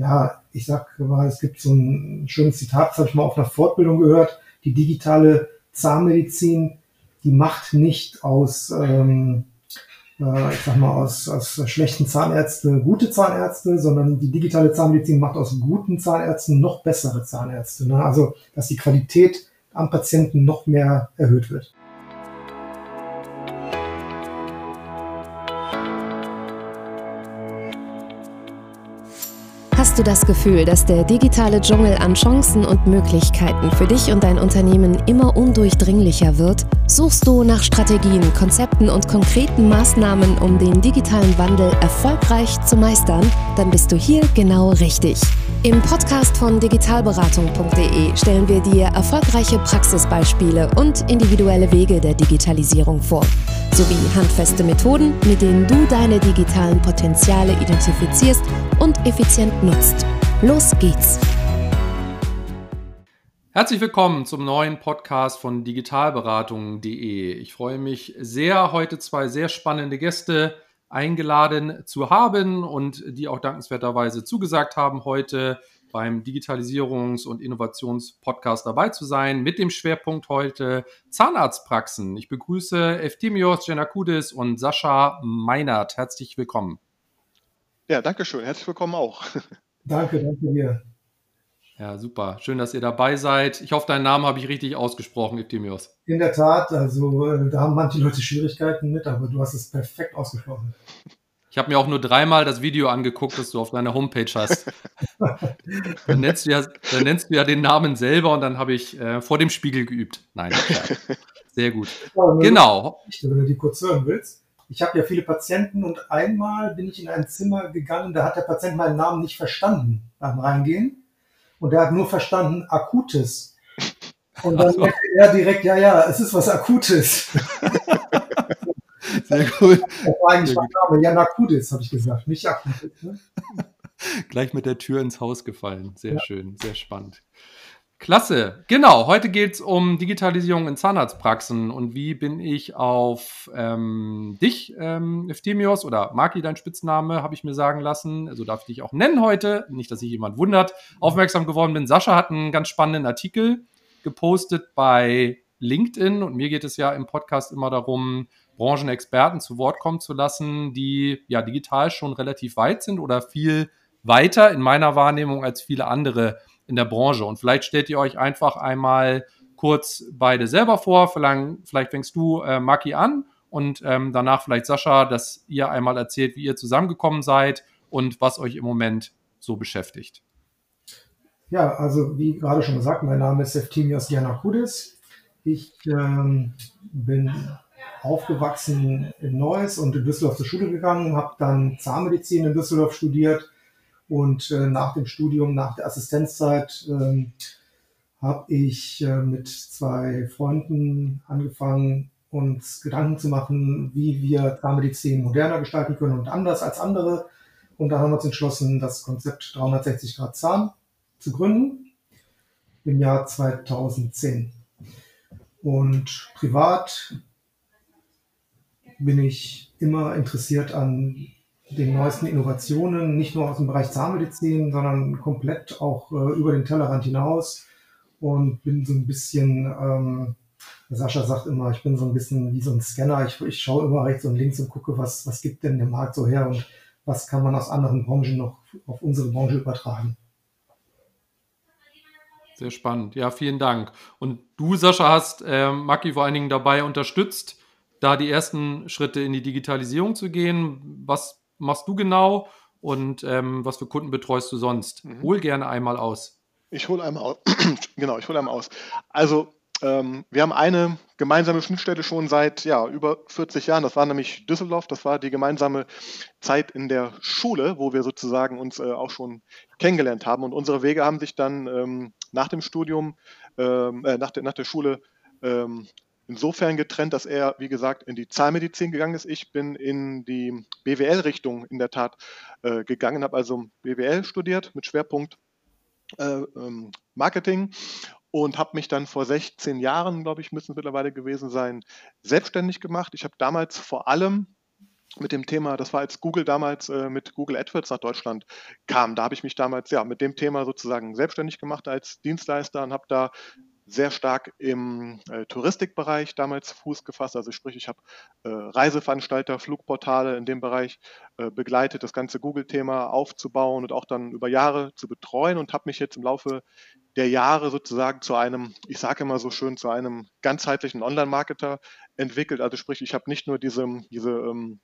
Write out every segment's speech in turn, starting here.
ja, ich sag mal, es gibt so ein schönes Zitat, das habe ich mal auf einer Fortbildung gehört, die digitale Zahnmedizin, die macht nicht aus, ähm, äh, ich sag mal, aus, aus schlechten Zahnärzte gute Zahnärzte, sondern die digitale Zahnmedizin macht aus guten Zahnärzten noch bessere Zahnärzte. Ne? Also, dass die Qualität am Patienten noch mehr erhöht wird. Hast du das Gefühl, dass der digitale Dschungel an Chancen und Möglichkeiten für dich und dein Unternehmen immer undurchdringlicher wird? Suchst du nach Strategien, Konzepten und konkreten Maßnahmen, um den digitalen Wandel erfolgreich zu meistern? Dann bist du hier genau richtig. Im Podcast von digitalberatung.de stellen wir dir erfolgreiche Praxisbeispiele und individuelle Wege der Digitalisierung vor, sowie handfeste Methoden, mit denen du deine digitalen Potenziale identifizierst und effizient nutzt. Los geht's! Herzlich willkommen zum neuen Podcast von digitalberatung.de. Ich freue mich sehr, heute zwei sehr spannende Gäste eingeladen zu haben und die auch dankenswerterweise zugesagt haben, heute beim Digitalisierungs- und Innovationspodcast dabei zu sein, mit dem Schwerpunkt heute Zahnarztpraxen. Ich begrüße Eftimios Janakudis und Sascha Meinert. Herzlich willkommen. Ja, danke schön. Herzlich willkommen auch. Danke, danke dir. Ja, super. Schön, dass ihr dabei seid. Ich hoffe, deinen Namen habe ich richtig ausgesprochen, Eftimios. In der Tat, also äh, da haben manche Leute Schwierigkeiten mit, aber du hast es perfekt ausgesprochen. Ich habe mir auch nur dreimal das Video angeguckt, das du auf deiner Homepage hast. dann, nennst du ja, dann nennst du ja den Namen selber und dann habe ich äh, vor dem Spiegel geübt. Nein, ja. sehr gut. Ja, genau. Wenn du die kurz hören willst. Ich habe ja viele Patienten und einmal bin ich in ein Zimmer gegangen, da hat der Patient meinen Namen nicht verstanden beim Reingehen. Und er hat nur verstanden, akutes. Und dann so. merkte er direkt, ja, ja, es ist was Akutes. Sehr gut. Das war eigentlich mein Name. Ja, Akutes, habe ich gesagt, nicht Akutes. Ne? Gleich mit der Tür ins Haus gefallen. Sehr ja. schön, sehr spannend. Klasse. Genau, heute geht es um Digitalisierung in Zahnarztpraxen. Und wie bin ich auf ähm, dich, ähm, Eftimios, oder Maki, dein Spitzname, habe ich mir sagen lassen, also darf ich dich auch nennen heute, nicht, dass sich jemand wundert, aufmerksam geworden bin. Sascha hat einen ganz spannenden Artikel gepostet bei LinkedIn. Und mir geht es ja im Podcast immer darum, Branchenexperten zu Wort kommen zu lassen, die ja digital schon relativ weit sind oder viel weiter in meiner Wahrnehmung als viele andere in der Branche. Und vielleicht stellt ihr euch einfach einmal kurz beide selber vor. Vielleicht, fängst du, äh, Maki, an und ähm, danach vielleicht Sascha, dass ihr einmal erzählt, wie ihr zusammengekommen seid und was euch im Moment so beschäftigt. Ja, also wie gerade schon gesagt, mein Name ist Eftimios Giannakudis. Ich ähm, bin aufgewachsen in Neuss und in Düsseldorf zur Schule gegangen, habe dann Zahnmedizin in Düsseldorf studiert und äh, nach dem Studium, nach der Assistenzzeit, äh, habe ich äh, mit zwei Freunden angefangen, uns Gedanken zu machen, wie wir Zahnmedizin moderner gestalten können und anders als andere. Und da haben wir uns entschlossen, das Konzept 360 Grad Zahn zu gründen im Jahr 2010. Und privat bin ich immer interessiert an den neuesten Innovationen, nicht nur aus dem Bereich Zahnmedizin, sondern komplett auch äh, über den Tellerrand hinaus und bin so ein bisschen, ähm, Sascha sagt immer, ich bin so ein bisschen wie so ein Scanner. Ich, ich schaue immer rechts und links und gucke, was, was gibt denn der Markt so her und was kann man aus anderen Branchen noch auf unsere Branche übertragen. Sehr spannend. Ja, vielen Dank. Und du, Sascha, hast äh, Maki vor allen Dingen dabei unterstützt, da die ersten Schritte in die Digitalisierung zu gehen. Was machst du genau und ähm, was für Kunden betreust du sonst? Mhm. Hol gerne einmal aus. Ich hole einmal aus. genau, ich hole einmal aus. Also ähm, wir haben eine gemeinsame Schnittstelle schon seit ja, über 40 Jahren. Das war nämlich Düsseldorf. Das war die gemeinsame Zeit in der Schule, wo wir sozusagen uns äh, auch schon kennengelernt haben. Und unsere Wege haben sich dann ähm, nach dem Studium, ähm, äh, nach, der, nach der Schule ähm, insofern getrennt, dass er, wie gesagt, in die Zahnmedizin gegangen ist. Ich bin in die BWL-Richtung in der Tat äh, gegangen, habe also BWL studiert mit Schwerpunkt äh, ähm, Marketing und habe mich dann vor 16 Jahren, glaube ich, müssen es mittlerweile gewesen sein, selbstständig gemacht. Ich habe damals vor allem mit dem Thema, das war als Google damals äh, mit Google AdWords nach Deutschland kam. Da habe ich mich damals ja mit dem Thema sozusagen selbstständig gemacht als Dienstleister und habe da sehr stark im äh, Touristikbereich damals Fuß gefasst. Also sprich, ich habe äh, Reiseveranstalter, Flugportale in dem Bereich äh, begleitet, das ganze Google-Thema aufzubauen und auch dann über Jahre zu betreuen und habe mich jetzt im Laufe der Jahre sozusagen zu einem, ich sage immer so schön, zu einem ganzheitlichen Online-Marketer entwickelt. Also sprich, ich habe nicht nur diese, diese ähm,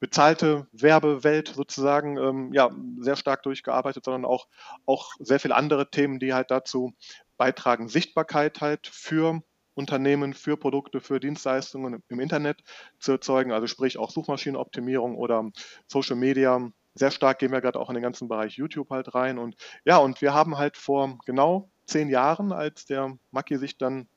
bezahlte Werbewelt sozusagen ähm, ja, sehr stark durchgearbeitet, sondern auch, auch sehr viele andere Themen, die halt dazu beitragen, Sichtbarkeit halt für Unternehmen, für Produkte, für Dienstleistungen im Internet zu erzeugen, also sprich auch Suchmaschinenoptimierung oder Social Media. Sehr stark gehen wir gerade auch in den ganzen Bereich YouTube halt rein. Und ja, und wir haben halt vor genau zehn Jahren, als der Maki sich dann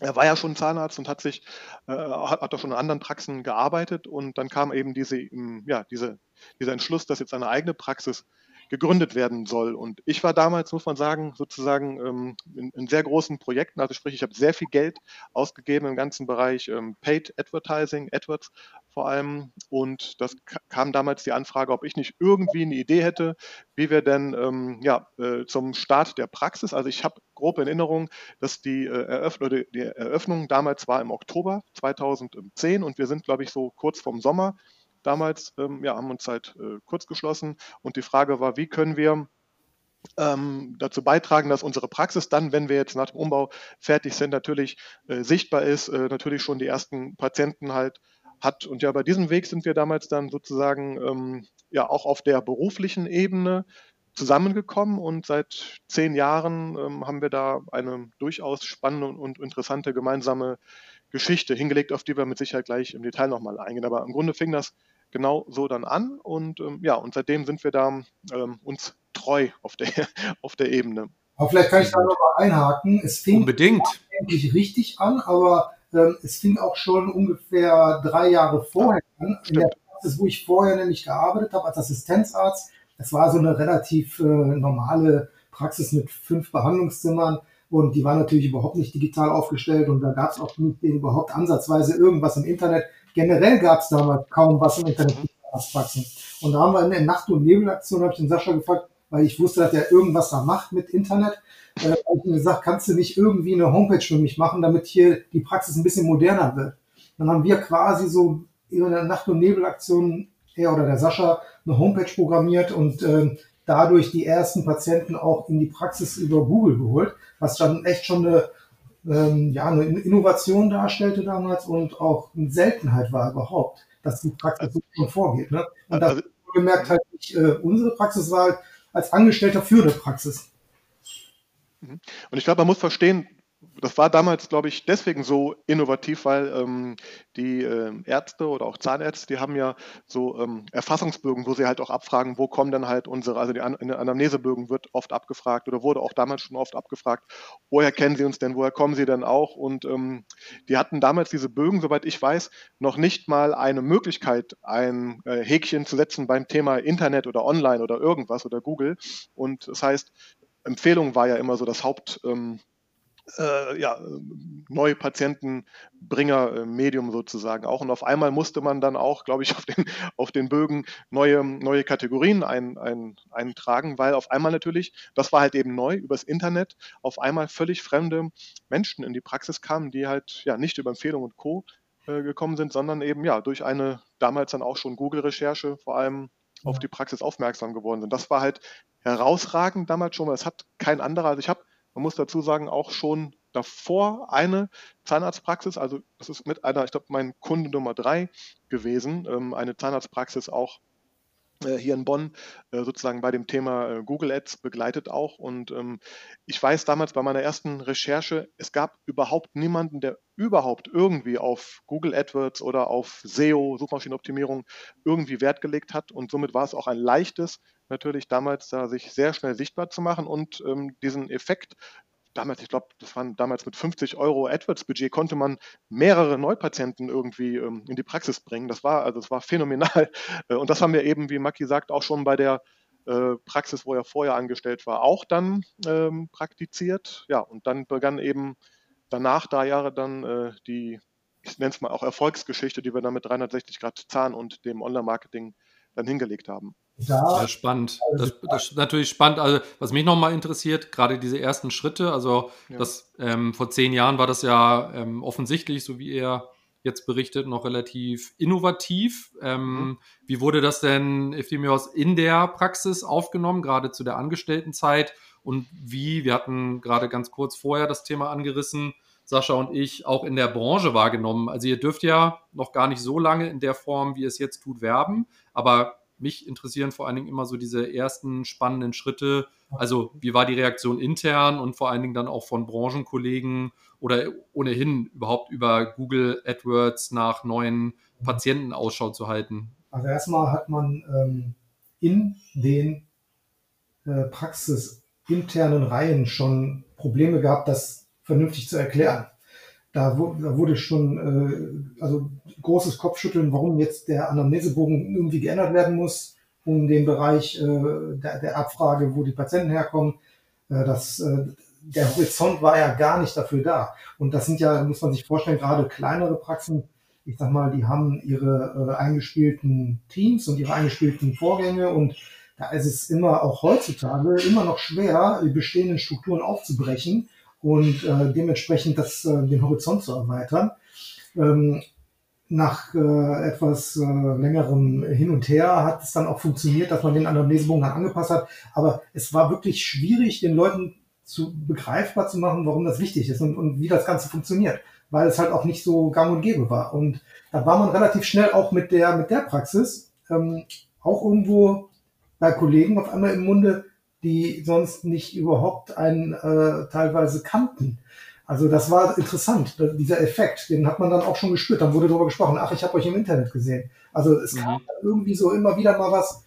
er war ja schon Zahnarzt und hat sich, äh, hat, hat auch schon in anderen Praxen gearbeitet und dann kam eben diese, ja, diese, dieser Entschluss, dass jetzt eine eigene Praxis gegründet werden soll. Und ich war damals, muss man sagen, sozusagen ähm, in, in, sehr großen Projekten. Also sprich, ich habe sehr viel Geld ausgegeben im ganzen Bereich ähm, Paid Advertising, AdWords vor allem. Und das kam damals die Anfrage, ob ich nicht irgendwie eine Idee hätte, wie wir denn ähm, ja, äh, zum Start der Praxis, also ich habe grob in Erinnerung, dass die, äh, Eröffnung, die Eröffnung damals war im Oktober 2010 und wir sind, glaube ich, so kurz vorm Sommer damals, ähm, ja, haben uns halt äh, kurz geschlossen und die Frage war, wie können wir ähm, dazu beitragen, dass unsere Praxis dann, wenn wir jetzt nach dem Umbau fertig sind, natürlich äh, sichtbar ist, äh, natürlich schon die ersten Patienten halt hat. Und ja, bei diesem Weg sind wir damals dann sozusagen ähm, ja auch auf der beruflichen Ebene zusammengekommen und seit zehn Jahren ähm, haben wir da eine durchaus spannende und interessante gemeinsame Geschichte hingelegt, auf die wir mit Sicherheit gleich im Detail nochmal eingehen. Aber im Grunde fing das genau so dann an und ähm, ja, und seitdem sind wir da ähm, uns treu auf der, auf der Ebene. Aber vielleicht kann ich da nochmal einhaken. Es fing Unbedingt. eigentlich richtig an, aber ähm, es fing auch schon ungefähr drei Jahre vorher ja, an. In der Praxis, wo ich vorher nämlich gearbeitet habe als Assistenzarzt. Es war so eine relativ äh, normale Praxis mit fünf Behandlungszimmern und die war natürlich überhaupt nicht digital aufgestellt und da gab es auch nicht überhaupt ansatzweise irgendwas im Internet. Generell gab es damals kaum was im Internet als Praxen. Und da haben wir in der Nacht- und Nebelaktion, habe ich den Sascha gefragt, weil ich wusste, dass er irgendwas da macht mit Internet. Äh, habe ich ihm gesagt, kannst du nicht irgendwie eine Homepage für mich machen, damit hier die Praxis ein bisschen moderner wird. Dann haben wir quasi so in der Nacht- und Nebelaktion, er oder der Sascha, eine Homepage programmiert und äh, dadurch die ersten Patienten auch in die Praxis über Google geholt, was dann echt schon eine ähm, ja, eine Innovation darstellte damals und auch eine Seltenheit war überhaupt, dass die Praxis so schon vorgeht. Ne? Und das also, gemerkt halt nicht, äh, unsere Praxis war halt als Angestellter für eine Praxis. Mhm. Und ich glaube, man muss verstehen, das war damals, glaube ich, deswegen so innovativ, weil ähm, die äh, Ärzte oder auch Zahnärzte, die haben ja so ähm, Erfassungsbögen, wo sie halt auch abfragen, wo kommen denn halt unsere, also die An Anamnesebögen wird oft abgefragt oder wurde auch damals schon oft abgefragt, woher kennen sie uns denn, woher kommen sie denn auch? Und ähm, die hatten damals diese Bögen, soweit ich weiß, noch nicht mal eine Möglichkeit, ein äh, Häkchen zu setzen beim Thema Internet oder Online oder irgendwas oder Google. Und das heißt, Empfehlung war ja immer so das Haupt. Ähm, äh, ja, neue Patientenbringer-Medium äh, sozusagen auch. Und auf einmal musste man dann auch, glaube ich, auf den, auf den Bögen neue, neue Kategorien ein, ein, eintragen, weil auf einmal natürlich, das war halt eben neu, übers Internet, auf einmal völlig fremde Menschen in die Praxis kamen, die halt ja nicht über Empfehlung und Co. Äh, gekommen sind, sondern eben ja durch eine damals dann auch schon Google-Recherche vor allem auf die Praxis aufmerksam geworden sind. Das war halt herausragend damals schon, weil es hat kein anderer, also ich habe man muss dazu sagen, auch schon davor eine Zahnarztpraxis, also das ist mit einer, ich glaube, mein Kunde Nummer drei gewesen, ähm, eine Zahnarztpraxis auch hier in Bonn äh, sozusagen bei dem Thema äh, Google Ads begleitet auch. Und ähm, ich weiß damals bei meiner ersten Recherche, es gab überhaupt niemanden, der überhaupt irgendwie auf Google AdWords oder auf SEO, Suchmaschinenoptimierung, irgendwie Wert gelegt hat. Und somit war es auch ein leichtes, natürlich damals da sich sehr schnell sichtbar zu machen und ähm, diesen Effekt damals, ich glaube, das waren damals mit 50 Euro AdWords-Budget, konnte man mehrere Neupatienten irgendwie ähm, in die Praxis bringen. Das war, also das war phänomenal. Äh, und das haben wir eben, wie Maki sagt, auch schon bei der äh, Praxis, wo er vorher angestellt war, auch dann ähm, praktiziert. Ja, und dann begann eben danach drei Jahre dann äh, die ich nenne es mal auch Erfolgsgeschichte, die wir dann mit 360 Grad Zahn und dem Online-Marketing dann hingelegt haben. Da, ja, spannend. Also das, das, ist natürlich spannend. Also, was mich nochmal interessiert, gerade diese ersten Schritte, also ja. das ähm, vor zehn Jahren war das ja ähm, offensichtlich, so wie er jetzt berichtet, noch relativ innovativ. Ähm, mhm. Wie wurde das denn, Eftimios, in der Praxis aufgenommen, gerade zu der Angestelltenzeit? Und wie, wir hatten gerade ganz kurz vorher das Thema angerissen, Sascha und ich, auch in der Branche wahrgenommen. Also ihr dürft ja noch gar nicht so lange in der Form, wie es jetzt tut, werben, aber mich interessieren vor allen Dingen immer so diese ersten spannenden Schritte. Also wie war die Reaktion intern und vor allen Dingen dann auch von Branchenkollegen oder ohnehin überhaupt über Google AdWords nach neuen Patienten Ausschau zu halten? Also erstmal hat man ähm, in den äh, praxisinternen Reihen schon Probleme gehabt, das vernünftig zu erklären. Da, wurde schon äh, also großes Kopfschütteln, warum jetzt der Anamnesebogen irgendwie geändert werden muss, um den Bereich äh, der, der Abfrage, wo die Patienten herkommen. Äh, das, äh, der Horizont war ja gar nicht dafür da. Und das sind ja, muss man sich vorstellen, gerade kleinere Praxen, ich sag mal, die haben ihre äh, eingespielten Teams und ihre eingespielten Vorgänge und da ist es immer auch heutzutage immer noch schwer, die bestehenden Strukturen aufzubrechen und äh, dementsprechend das, äh, den Horizont zu erweitern. Ähm, nach äh, etwas äh, längerem Hin und Her hat es dann auch funktioniert, dass man den Anamnesebogen dann angepasst hat. Aber es war wirklich schwierig, den Leuten zu begreifbar zu machen, warum das wichtig ist und, und wie das Ganze funktioniert, weil es halt auch nicht so gang und gäbe war. Und da war man relativ schnell auch mit der, mit der Praxis ähm, auch irgendwo bei Kollegen auf einmal im Munde, die sonst nicht überhaupt einen äh, teilweise kannten. Also das war interessant, dieser Effekt, den hat man dann auch schon gespürt. Dann wurde darüber gesprochen, ach, ich habe euch im Internet gesehen. Also es kam mhm. irgendwie so immer wieder mal was.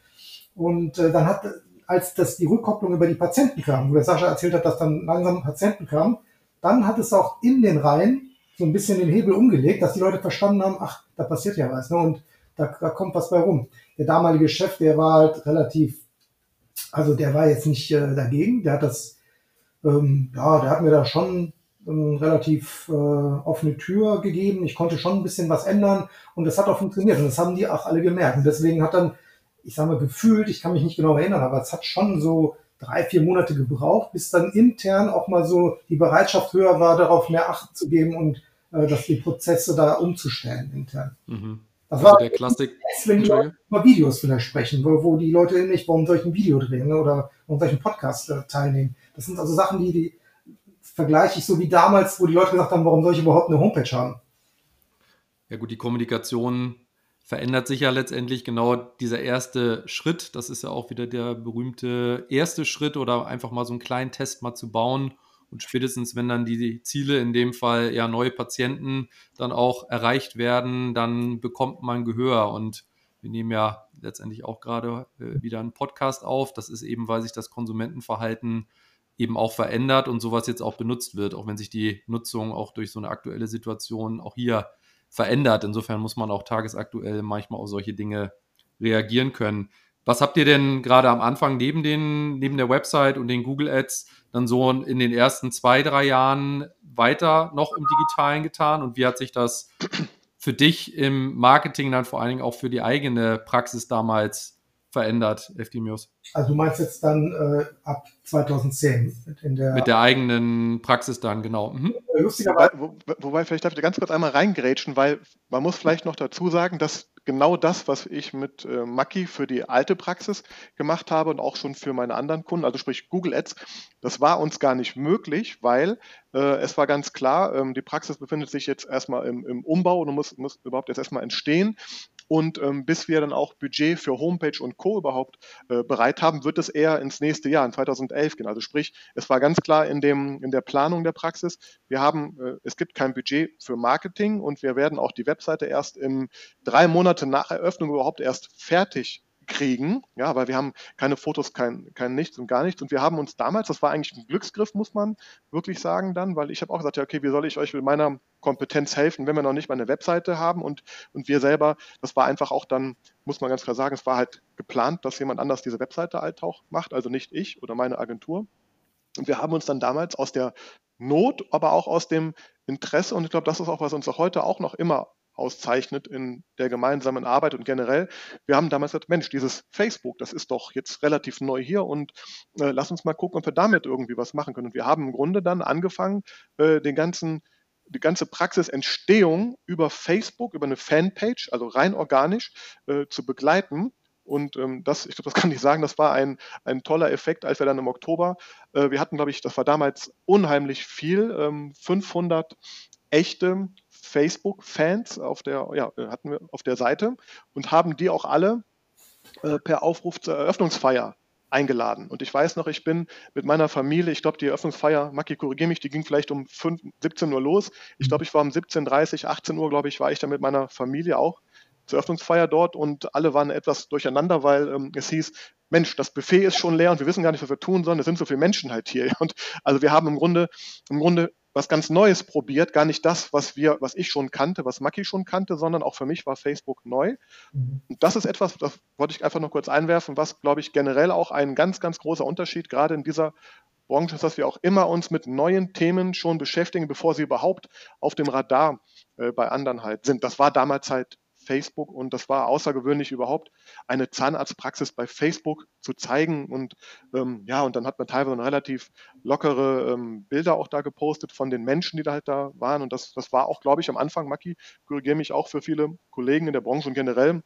Und äh, dann hat, als das die Rückkopplung über die Patienten kam, wo der Sascha erzählt hat, dass dann langsam Patienten kamen, dann hat es auch in den Reihen so ein bisschen den Hebel umgelegt, dass die Leute verstanden haben, ach, da passiert ja was, ne? Und da, da kommt was bei rum. Der damalige Chef, der war halt relativ also der war jetzt nicht äh, dagegen, der hat das, ähm, ja, der hat mir da schon ähm, relativ äh, offene Tür gegeben. Ich konnte schon ein bisschen was ändern und das hat auch funktioniert und das haben die auch alle gemerkt. Und deswegen hat dann, ich sage mal, gefühlt, ich kann mich nicht genau erinnern, aber es hat schon so drei, vier Monate gebraucht, bis dann intern auch mal so die Bereitschaft höher war, darauf mehr Acht zu geben und äh, dass die Prozesse da umzustellen intern. Mhm. Das also war der Klassik. Wenn die Leute über Videos vielleicht sprechen, wo, wo die Leute nicht, warum soll ich ein Video drehen ne, oder warum einen Podcast äh, teilnehmen. Das sind also Sachen, die, die vergleiche ich so wie damals, wo die Leute gesagt haben, warum soll ich überhaupt eine Homepage haben. Ja gut, die Kommunikation verändert sich ja letztendlich genau dieser erste Schritt. Das ist ja auch wieder der berühmte erste Schritt oder einfach mal so einen kleinen Test mal zu bauen und spätestens, wenn dann die Ziele, in dem Fall ja neue Patienten, dann auch erreicht werden, dann bekommt man Gehör. Und wir nehmen ja letztendlich auch gerade äh, wieder einen Podcast auf. Das ist eben, weil sich das Konsumentenverhalten eben auch verändert und sowas jetzt auch benutzt wird, auch wenn sich die Nutzung auch durch so eine aktuelle Situation auch hier verändert. Insofern muss man auch tagesaktuell manchmal auf solche Dinge reagieren können. Was habt ihr denn gerade am Anfang neben, den, neben der Website und den Google Ads dann so in den ersten zwei, drei Jahren weiter noch im Digitalen getan? Und wie hat sich das für dich im Marketing dann vor allen Dingen auch für die eigene Praxis damals verändert, Eftimius? Also du meinst jetzt dann äh, ab 2010 in der mit der eigenen Praxis dann, genau. Mhm. Wobei, wo, wobei, vielleicht darf ich da ganz kurz einmal reingrätschen, weil man muss vielleicht noch dazu sagen, dass genau das, was ich mit äh, Maki für die alte Praxis gemacht habe und auch schon für meine anderen Kunden, also sprich Google Ads, das war uns gar nicht möglich, weil äh, es war ganz klar, ähm, die Praxis befindet sich jetzt erstmal im, im Umbau und muss, muss überhaupt jetzt erstmal entstehen. Und ähm, bis wir dann auch Budget für Homepage und Co. überhaupt äh, bereit haben, wird es eher ins nächste Jahr, in 2011 gehen. Also sprich, es war ganz klar in, dem, in der Planung der Praxis, wir haben, äh, es gibt kein Budget für Marketing und wir werden auch die Webseite erst in drei Monate nach Eröffnung überhaupt erst fertig kriegen, ja, weil wir haben keine Fotos, kein, kein Nichts und gar nichts. Und wir haben uns damals, das war eigentlich ein Glücksgriff, muss man wirklich sagen dann, weil ich habe auch gesagt, ja, okay, wie soll ich euch mit meiner Kompetenz helfen, wenn wir noch nicht mal eine Webseite haben und, und wir selber, das war einfach auch dann, muss man ganz klar sagen, es war halt geplant, dass jemand anders diese Webseite halt auch macht, also nicht ich oder meine Agentur. Und wir haben uns dann damals aus der Not, aber auch aus dem Interesse. Und ich glaube, das ist auch, was uns auch heute auch noch immer auszeichnet in der gemeinsamen Arbeit und generell. Wir haben damals gesagt, Mensch, dieses Facebook, das ist doch jetzt relativ neu hier und äh, lass uns mal gucken, ob wir damit irgendwie was machen können. Und wir haben im Grunde dann angefangen, äh, den ganzen die ganze Praxisentstehung über Facebook, über eine Fanpage, also rein organisch, äh, zu begleiten. Und ähm, das, ich glaube, das kann ich sagen, das war ein, ein toller Effekt, als wir dann im Oktober, äh, wir hatten, glaube ich, das war damals unheimlich viel, ähm, 500 echte Facebook-Fans auf der, ja, hatten wir auf der Seite und haben die auch alle äh, per Aufruf zur Eröffnungsfeier eingeladen. Und ich weiß noch, ich bin mit meiner Familie, ich glaube, die Eröffnungsfeier, Maki, korrigiere mich, die ging vielleicht um 5, 17 Uhr los. Ich glaube, ich war um 17.30 18 Uhr, glaube ich, war ich dann mit meiner Familie auch zur Eröffnungsfeier dort und alle waren etwas durcheinander, weil ähm, es hieß, Mensch, das Buffet ist schon leer und wir wissen gar nicht, was wir tun sollen. Es sind so viele Menschen halt hier. Und also wir haben im Grunde, im Grunde was ganz Neues probiert, gar nicht das, was wir, was ich schon kannte, was Maki schon kannte, sondern auch für mich war Facebook neu. Mhm. Und das ist etwas, das wollte ich einfach noch kurz einwerfen, was, glaube ich, generell auch ein ganz, ganz großer Unterschied gerade in dieser Branche ist, dass wir auch immer uns mit neuen Themen schon beschäftigen, bevor sie überhaupt auf dem Radar äh, bei anderen halt sind. Das war damals halt Facebook und das war außergewöhnlich überhaupt eine Zahnarztpraxis bei Facebook zu zeigen und ähm, ja und dann hat man teilweise relativ lockere ähm, Bilder auch da gepostet von den Menschen, die da halt da waren und das, das war auch, glaube ich, am Anfang, Maki, korrigiere mich auch für viele Kollegen in der Branche und generell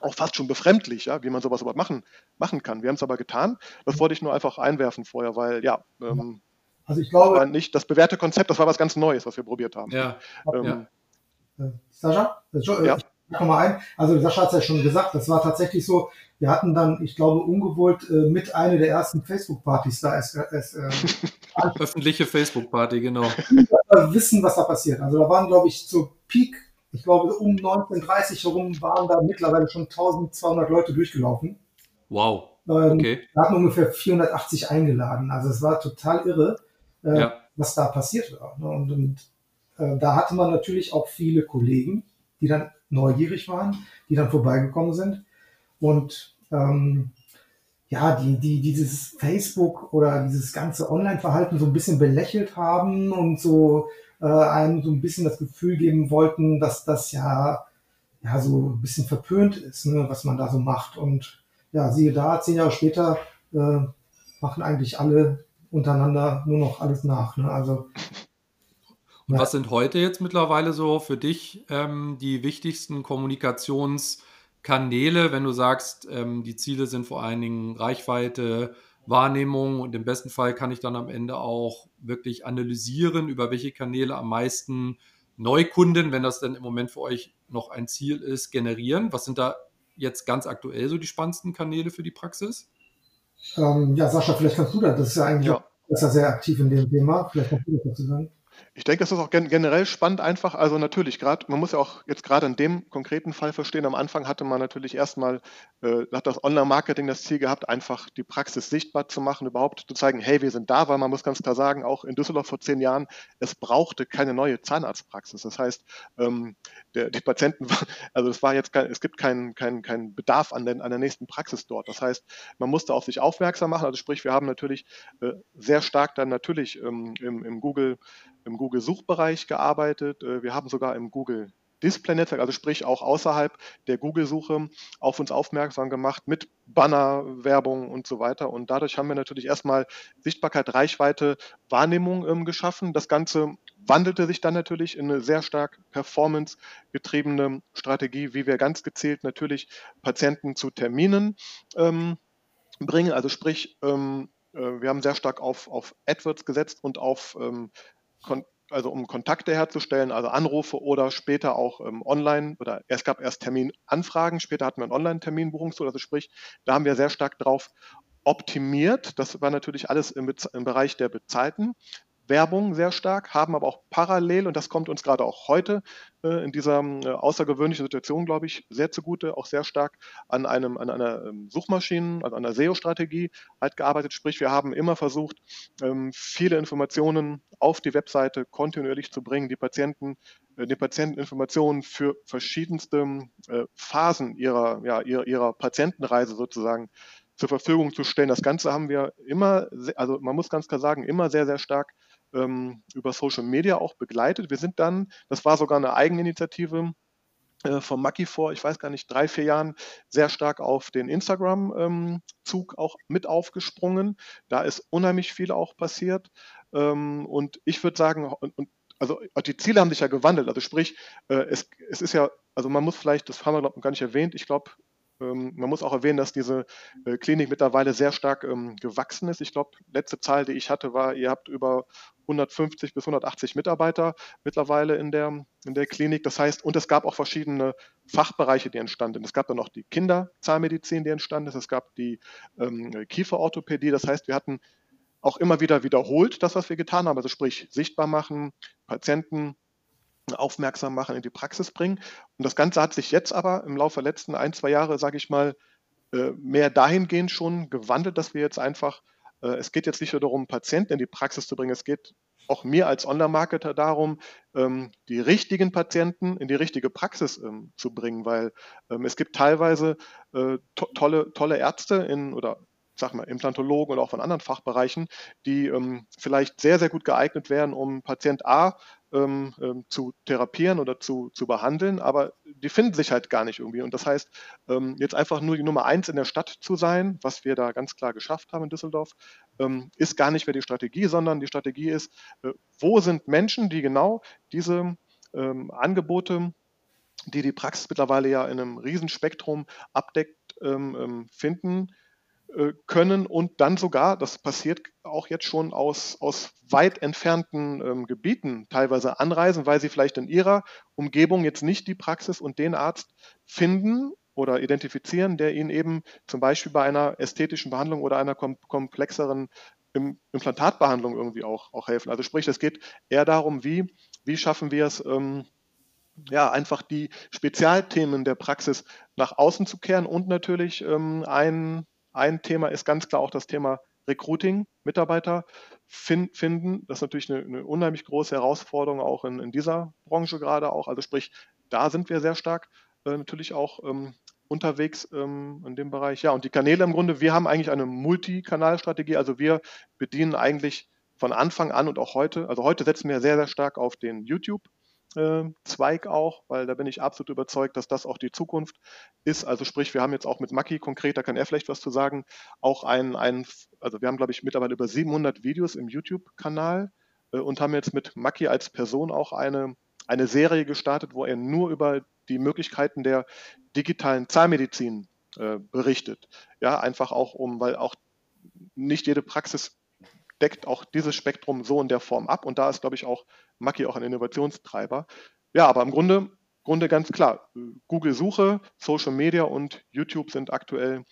auch fast schon befremdlich, ja, wie man sowas überhaupt machen, machen kann. Wir haben es aber getan. Das wollte ich nur einfach einwerfen vorher, weil ja, ähm, also ich glaube, das war nicht das bewährte Konzept, das war was ganz Neues, was wir probiert haben. Ja. Ähm, ja. Äh, Sascha, äh, ja mal ein. Also Sascha hat es ja schon gesagt, das war tatsächlich so, wir hatten dann, ich glaube, ungewollt äh, mit einer der ersten Facebook-Partys da. Es, es, äh, Öffentliche Facebook-Party, genau. wissen, was da passiert. Also da waren, glaube ich, zur Peak, ich glaube, um 1930 herum waren da mittlerweile schon 1200 Leute durchgelaufen. Wow. Ähm, okay. Wir hatten ungefähr 480 eingeladen. Also es war total irre, äh, ja. was da passiert war. Ne? Und, und äh, da hatte man natürlich auch viele Kollegen, die dann neugierig waren, die dann vorbeigekommen sind. Und ähm, ja, die, die dieses Facebook oder dieses ganze Online-Verhalten so ein bisschen belächelt haben und so äh, einem so ein bisschen das Gefühl geben wollten, dass das ja, ja so ein bisschen verpönt ist, ne, was man da so macht. Und ja, siehe da, zehn Jahre später äh, machen eigentlich alle untereinander nur noch alles nach. Ne? Also und ja. was sind heute jetzt mittlerweile so für dich ähm, die wichtigsten Kommunikationskanäle, wenn du sagst, ähm, die Ziele sind vor allen Dingen Reichweite, Wahrnehmung und im besten Fall kann ich dann am Ende auch wirklich analysieren, über welche Kanäle am meisten Neukunden, wenn das denn im Moment für euch noch ein Ziel ist, generieren. Was sind da jetzt ganz aktuell so die spannendsten Kanäle für die Praxis? Ähm, ja, Sascha, vielleicht kannst du das. Das ist ja eigentlich ja. Auch, ist ja sehr aktiv in dem Thema. Vielleicht kannst du das dazu sagen. Ich denke, das ist auch generell spannend einfach. Also natürlich, gerade, man muss ja auch jetzt gerade in dem konkreten Fall verstehen, am Anfang hatte man natürlich erstmal, äh, hat das Online-Marketing das Ziel gehabt, einfach die Praxis sichtbar zu machen, überhaupt zu zeigen, hey, wir sind da, weil man muss ganz klar sagen, auch in Düsseldorf vor zehn Jahren, es brauchte keine neue Zahnarztpraxis. Das heißt, ähm, der, die Patienten, also es war jetzt kein, es gibt keinen kein, kein Bedarf an, den, an der nächsten Praxis dort. Das heißt, man musste auf sich aufmerksam machen. Also sprich, wir haben natürlich äh, sehr stark dann natürlich ähm, im, im Google im Google-Suchbereich gearbeitet. Äh, wir haben sogar im Google Display-Netzwerk, also sprich auch außerhalb der Google-Suche, auf uns aufmerksam gemacht mit Banner-Werbung und so weiter. Und dadurch haben wir natürlich erstmal Sichtbarkeit, Reichweite, Wahrnehmung ähm, geschaffen. Das Ganze wandelte sich dann natürlich in eine sehr stark performance-getriebene Strategie, wie wir ganz gezielt natürlich Patienten zu Terminen ähm, bringen. Also sprich, ähm, äh, wir haben sehr stark auf, auf AdWords gesetzt und auf ähm, also um Kontakte herzustellen, also Anrufe oder später auch ähm, online oder es gab erst Terminanfragen, später hatten wir ein Online-Terminbuchungstool, also sprich, da haben wir sehr stark drauf optimiert. Das war natürlich alles im, im Bereich der bezahlten Werbung sehr stark, haben aber auch parallel, und das kommt uns gerade auch heute äh, in dieser äh, außergewöhnlichen Situation, glaube ich, sehr zugute, auch sehr stark an, einem, an einer ähm, Suchmaschinen, also einer SEO-Strategie halt gearbeitet. Sprich, wir haben immer versucht, ähm, viele Informationen auf die Webseite kontinuierlich zu bringen, die Patienten, äh, die Patienteninformationen für verschiedenste äh, Phasen ihrer, ja, ihrer, ihrer Patientenreise sozusagen zur Verfügung zu stellen. Das Ganze haben wir immer, also man muss ganz klar sagen, immer sehr, sehr stark ähm, über Social Media auch begleitet. Wir sind dann, das war sogar eine Eigeninitiative, äh, vom Maki vor, ich weiß gar nicht, drei, vier Jahren sehr stark auf den Instagram-Zug ähm, auch mit aufgesprungen. Da ist unheimlich viel auch passiert. Ähm, und ich würde sagen, also die Ziele haben sich ja gewandelt. Also sprich, äh, es, es ist ja, also man muss vielleicht, das haben wir gar nicht erwähnt, ich glaube, man muss auch erwähnen, dass diese äh, Klinik mittlerweile sehr stark ähm, gewachsen ist. Ich glaube, letzte Zahl, die ich hatte, war, ihr habt über 150 bis 180 Mitarbeiter mittlerweile in der, in der Klinik. Das heißt, und es gab auch verschiedene Fachbereiche, die entstanden. Es gab dann noch die Kinderzahnmedizin, die entstanden ist. Es gab die ähm, Kieferorthopädie. Das heißt, wir hatten auch immer wieder wiederholt das, was wir getan haben. Also sprich, sichtbar machen, Patienten aufmerksam machen, in die Praxis bringen. Und das Ganze hat sich jetzt aber im Laufe der letzten ein, zwei Jahre, sage ich mal, äh, mehr dahingehend schon gewandelt, dass wir jetzt einfach, äh, es geht jetzt nicht nur darum, Patienten in die Praxis zu bringen, es geht auch mir als Online-Marketer darum, ähm, die richtigen Patienten in die richtige Praxis ähm, zu bringen, weil ähm, es gibt teilweise äh, to tolle, tolle Ärzte in oder sag mal, Implantologen oder auch von anderen Fachbereichen, die vielleicht sehr, sehr gut geeignet wären, um Patient A ähm, ähm, zu therapieren oder zu, zu behandeln, aber die finden sich halt gar nicht irgendwie. Und das heißt, ähm, jetzt einfach nur die Nummer eins in der Stadt zu sein, was wir da ganz klar geschafft haben in Düsseldorf, ähm, ist gar nicht mehr die Strategie, sondern die Strategie ist, äh, wo sind Menschen, die genau diese ähm, Angebote, die die Praxis mittlerweile ja in einem Riesenspektrum abdeckt, ähm, finden können und dann sogar, das passiert auch jetzt schon aus, aus weit entfernten ähm, Gebieten teilweise anreisen, weil sie vielleicht in ihrer Umgebung jetzt nicht die Praxis und den Arzt finden oder identifizieren, der ihnen eben zum Beispiel bei einer ästhetischen Behandlung oder einer kom komplexeren Implantatbehandlung irgendwie auch, auch helfen. Also sprich, es geht eher darum, wie, wie schaffen wir es, ähm, ja, einfach die Spezialthemen der Praxis nach außen zu kehren und natürlich ähm, ein, ein Thema ist ganz klar auch das Thema Recruiting, Mitarbeiter fin finden. Das ist natürlich eine, eine, unheimlich große Herausforderung auch in, in, dieser Branche gerade auch. Also sprich, da sind wir sehr stark äh, natürlich auch ähm, unterwegs ähm, in dem Bereich. Ja, und die Kanäle im Grunde, wir haben eigentlich eine Multikanalstrategie. Also wir bedienen eigentlich von Anfang an und auch heute, also heute setzen wir sehr, sehr stark auf den YouTube äh, Zweig auch, weil da bin ich absolut überzeugt, dass das auch die Zukunft ist. Also sprich, wir haben jetzt auch mit Maki konkret, da kann er vielleicht was zu sagen, auch ein, ein also wir haben glaube ich mittlerweile über 700 Videos im YouTube-Kanal äh, und haben jetzt mit Maki als Person auch eine, eine Serie gestartet, wo er nur über die Möglichkeiten der digitalen Zahnmedizin äh, berichtet. Ja, einfach auch um, weil auch nicht jede Praxis deckt auch dieses Spektrum so in der Form ab. Und da ist, glaube ich, auch Maki auch ein Innovationstreiber. Ja, aber im Grunde, Grunde ganz klar, Google-Suche, Social Media und YouTube sind aktuell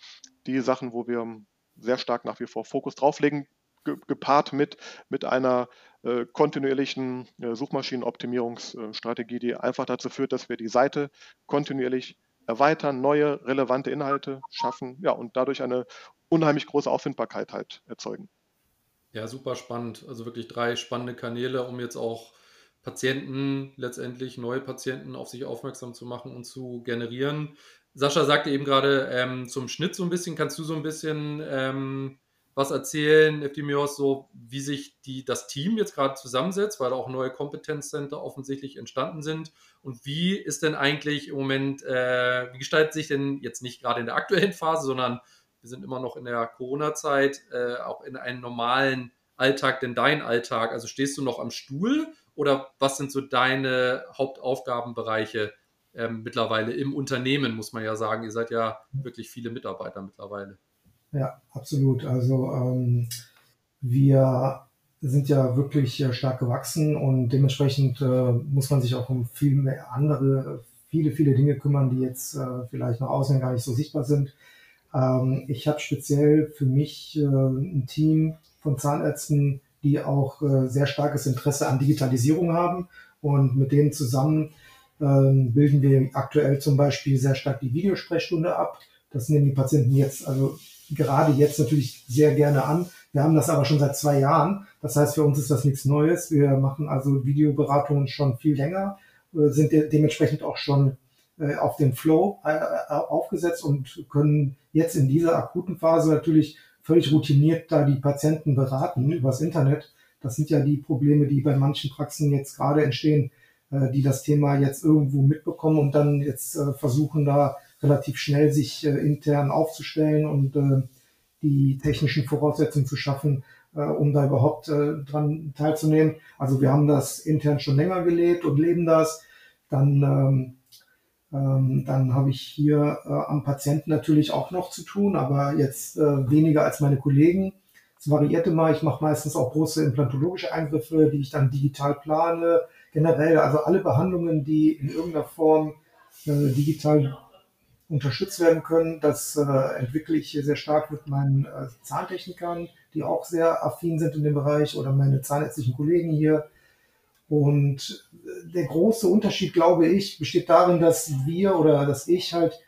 die Sachen, wo wir sehr stark nach wie vor Fokus drauflegen, gepaart mit, mit einer äh, kontinuierlichen äh, Suchmaschinenoptimierungsstrategie, die einfach dazu führt, dass wir die Seite kontinuierlich erweitern, neue relevante Inhalte schaffen ja, und dadurch eine unheimlich große Auffindbarkeit halt erzeugen. Ja, super spannend. Also wirklich drei spannende Kanäle, um jetzt auch Patienten, letztendlich neue Patienten auf sich aufmerksam zu machen und zu generieren. Sascha sagte eben gerade ähm, zum Schnitt so ein bisschen. Kannst du so ein bisschen ähm, was erzählen, Epidemios, so wie sich die, das Team jetzt gerade zusammensetzt, weil auch neue Kompetenzcenter offensichtlich entstanden sind? Und wie ist denn eigentlich im Moment, äh, wie gestaltet sich denn jetzt nicht gerade in der aktuellen Phase, sondern wir sind immer noch in der Corona-Zeit, äh, auch in einem normalen Alltag, denn dein Alltag? Also stehst du noch am Stuhl oder was sind so deine Hauptaufgabenbereiche ähm, mittlerweile im Unternehmen, muss man ja sagen? Ihr seid ja wirklich viele Mitarbeiter mittlerweile. Ja, absolut. Also ähm, wir sind ja wirklich äh, stark gewachsen und dementsprechend äh, muss man sich auch um viel mehr andere, viele, viele Dinge kümmern, die jetzt äh, vielleicht nach außen gar nicht so sichtbar sind. Ähm, ich habe speziell für mich äh, ein Team von Zahnärzten, die auch äh, sehr starkes Interesse an Digitalisierung haben. Und mit denen zusammen ähm, bilden wir aktuell zum Beispiel sehr stark die Videosprechstunde ab. Das nehmen die Patienten jetzt, also gerade jetzt natürlich sehr gerne an. Wir haben das aber schon seit zwei Jahren. Das heißt, für uns ist das nichts Neues. Wir machen also Videoberatungen schon viel länger, äh, sind de dementsprechend auch schon auf den Flow äh, äh, aufgesetzt und können jetzt in dieser akuten Phase natürlich völlig routiniert da die Patienten beraten übers Internet. Das sind ja die Probleme, die bei manchen Praxen jetzt gerade entstehen, äh, die das Thema jetzt irgendwo mitbekommen und dann jetzt äh, versuchen, da relativ schnell sich äh, intern aufzustellen und äh, die technischen Voraussetzungen zu schaffen, äh, um da überhaupt äh, dran teilzunehmen. Also wir haben das intern schon länger gelebt und leben das. Dann, ähm, dann habe ich hier äh, am Patienten natürlich auch noch zu tun, aber jetzt äh, weniger als meine Kollegen. Es variiert immer. Ich mache meistens auch große implantologische Eingriffe, die ich dann digital plane. Generell, also alle Behandlungen, die in irgendeiner Form äh, digital unterstützt werden können. Das äh, entwickle ich sehr stark mit meinen äh, Zahntechnikern, die auch sehr affin sind in dem Bereich oder meine zahnärztlichen Kollegen hier. Und äh, der große Unterschied, glaube ich, besteht darin, dass wir oder dass ich halt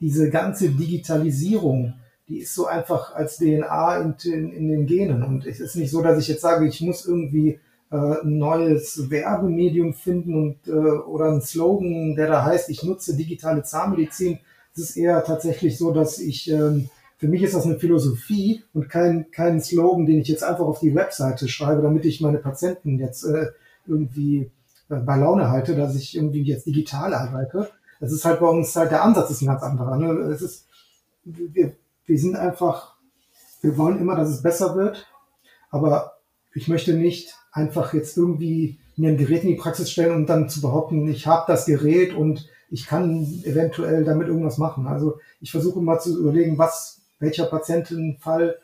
diese ganze Digitalisierung, die ist so einfach als DNA in, in, in den Genen. Und es ist nicht so, dass ich jetzt sage, ich muss irgendwie äh, ein neues Werbemedium finden und, äh, oder ein Slogan, der da heißt, ich nutze digitale Zahnmedizin, es ist eher tatsächlich so, dass ich, ähm, für mich ist das eine Philosophie und kein, kein Slogan, den ich jetzt einfach auf die Webseite schreibe, damit ich meine Patienten jetzt äh, irgendwie äh, bei Laune halte, dass ich irgendwie jetzt digital arbeite. Das ist halt bei uns halt, der Ansatz ist ein ganz anderer. Ne? Es ist, wir, wir sind einfach, wir wollen immer, dass es besser wird, aber ich möchte nicht einfach jetzt irgendwie mir ein Gerät in die Praxis stellen und dann zu behaupten, ich habe das Gerät und ich kann eventuell damit irgendwas machen. Also ich versuche mal zu überlegen, was, welcher Patientenfall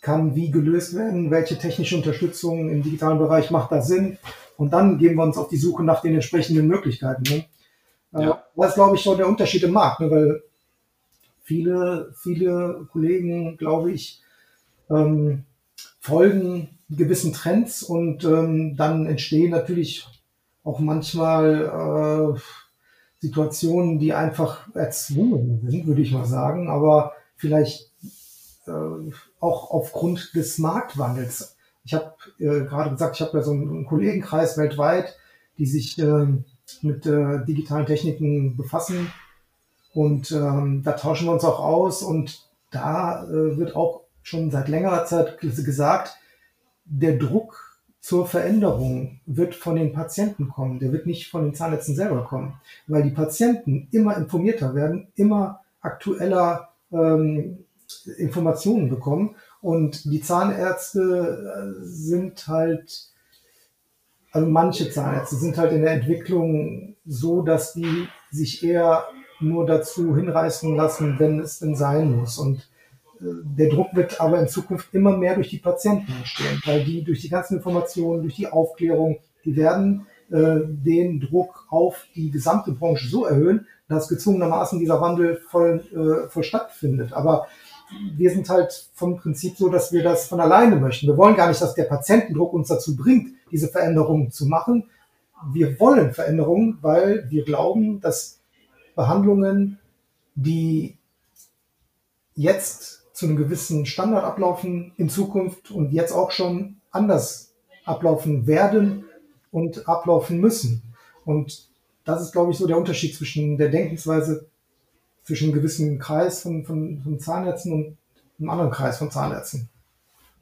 kann wie gelöst werden, welche technische Unterstützung im digitalen Bereich macht da Sinn. Und dann gehen wir uns auf die Suche nach den entsprechenden Möglichkeiten. Ne? Äh, ja. Das ist, glaube ich, schon der Unterschied im Markt, ne? weil viele, viele Kollegen, glaube ich, ähm, folgen gewissen Trends und ähm, dann entstehen natürlich auch manchmal äh, Situationen, die einfach erzwungen sind, würde ich mal sagen, aber vielleicht äh, auch aufgrund des Marktwandels. Ich habe äh, gerade gesagt, ich habe ja so einen Kollegenkreis weltweit, die sich äh, mit äh, digitalen Techniken befassen. Und ähm, da tauschen wir uns auch aus. Und da äh, wird auch schon seit längerer Zeit gesagt, der Druck zur Veränderung wird von den Patienten kommen, der wird nicht von den Zahnärzten selber kommen, weil die Patienten immer informierter werden, immer aktueller ähm, Informationen bekommen und die Zahnärzte äh, sind halt, also manche Zahnärzte sind halt in der Entwicklung so, dass die sich eher nur dazu hinreißen lassen, wenn es denn sein muss und der Druck wird aber in Zukunft immer mehr durch die Patienten entstehen, weil die durch die ganzen Informationen, durch die Aufklärung, die werden äh, den Druck auf die gesamte Branche so erhöhen, dass gezwungenermaßen dieser Wandel voll, äh, voll stattfindet. Aber wir sind halt vom Prinzip so, dass wir das von alleine möchten. Wir wollen gar nicht, dass der Patientendruck uns dazu bringt, diese Veränderungen zu machen. Wir wollen Veränderungen, weil wir glauben, dass Behandlungen, die jetzt zu einem gewissen Standard ablaufen in Zukunft und jetzt auch schon anders ablaufen werden und ablaufen müssen. Und das ist, glaube ich, so der Unterschied zwischen der Denkensweise zwischen einem gewissen Kreis von, von, von Zahnärzten und einem anderen Kreis von Zahnärzten.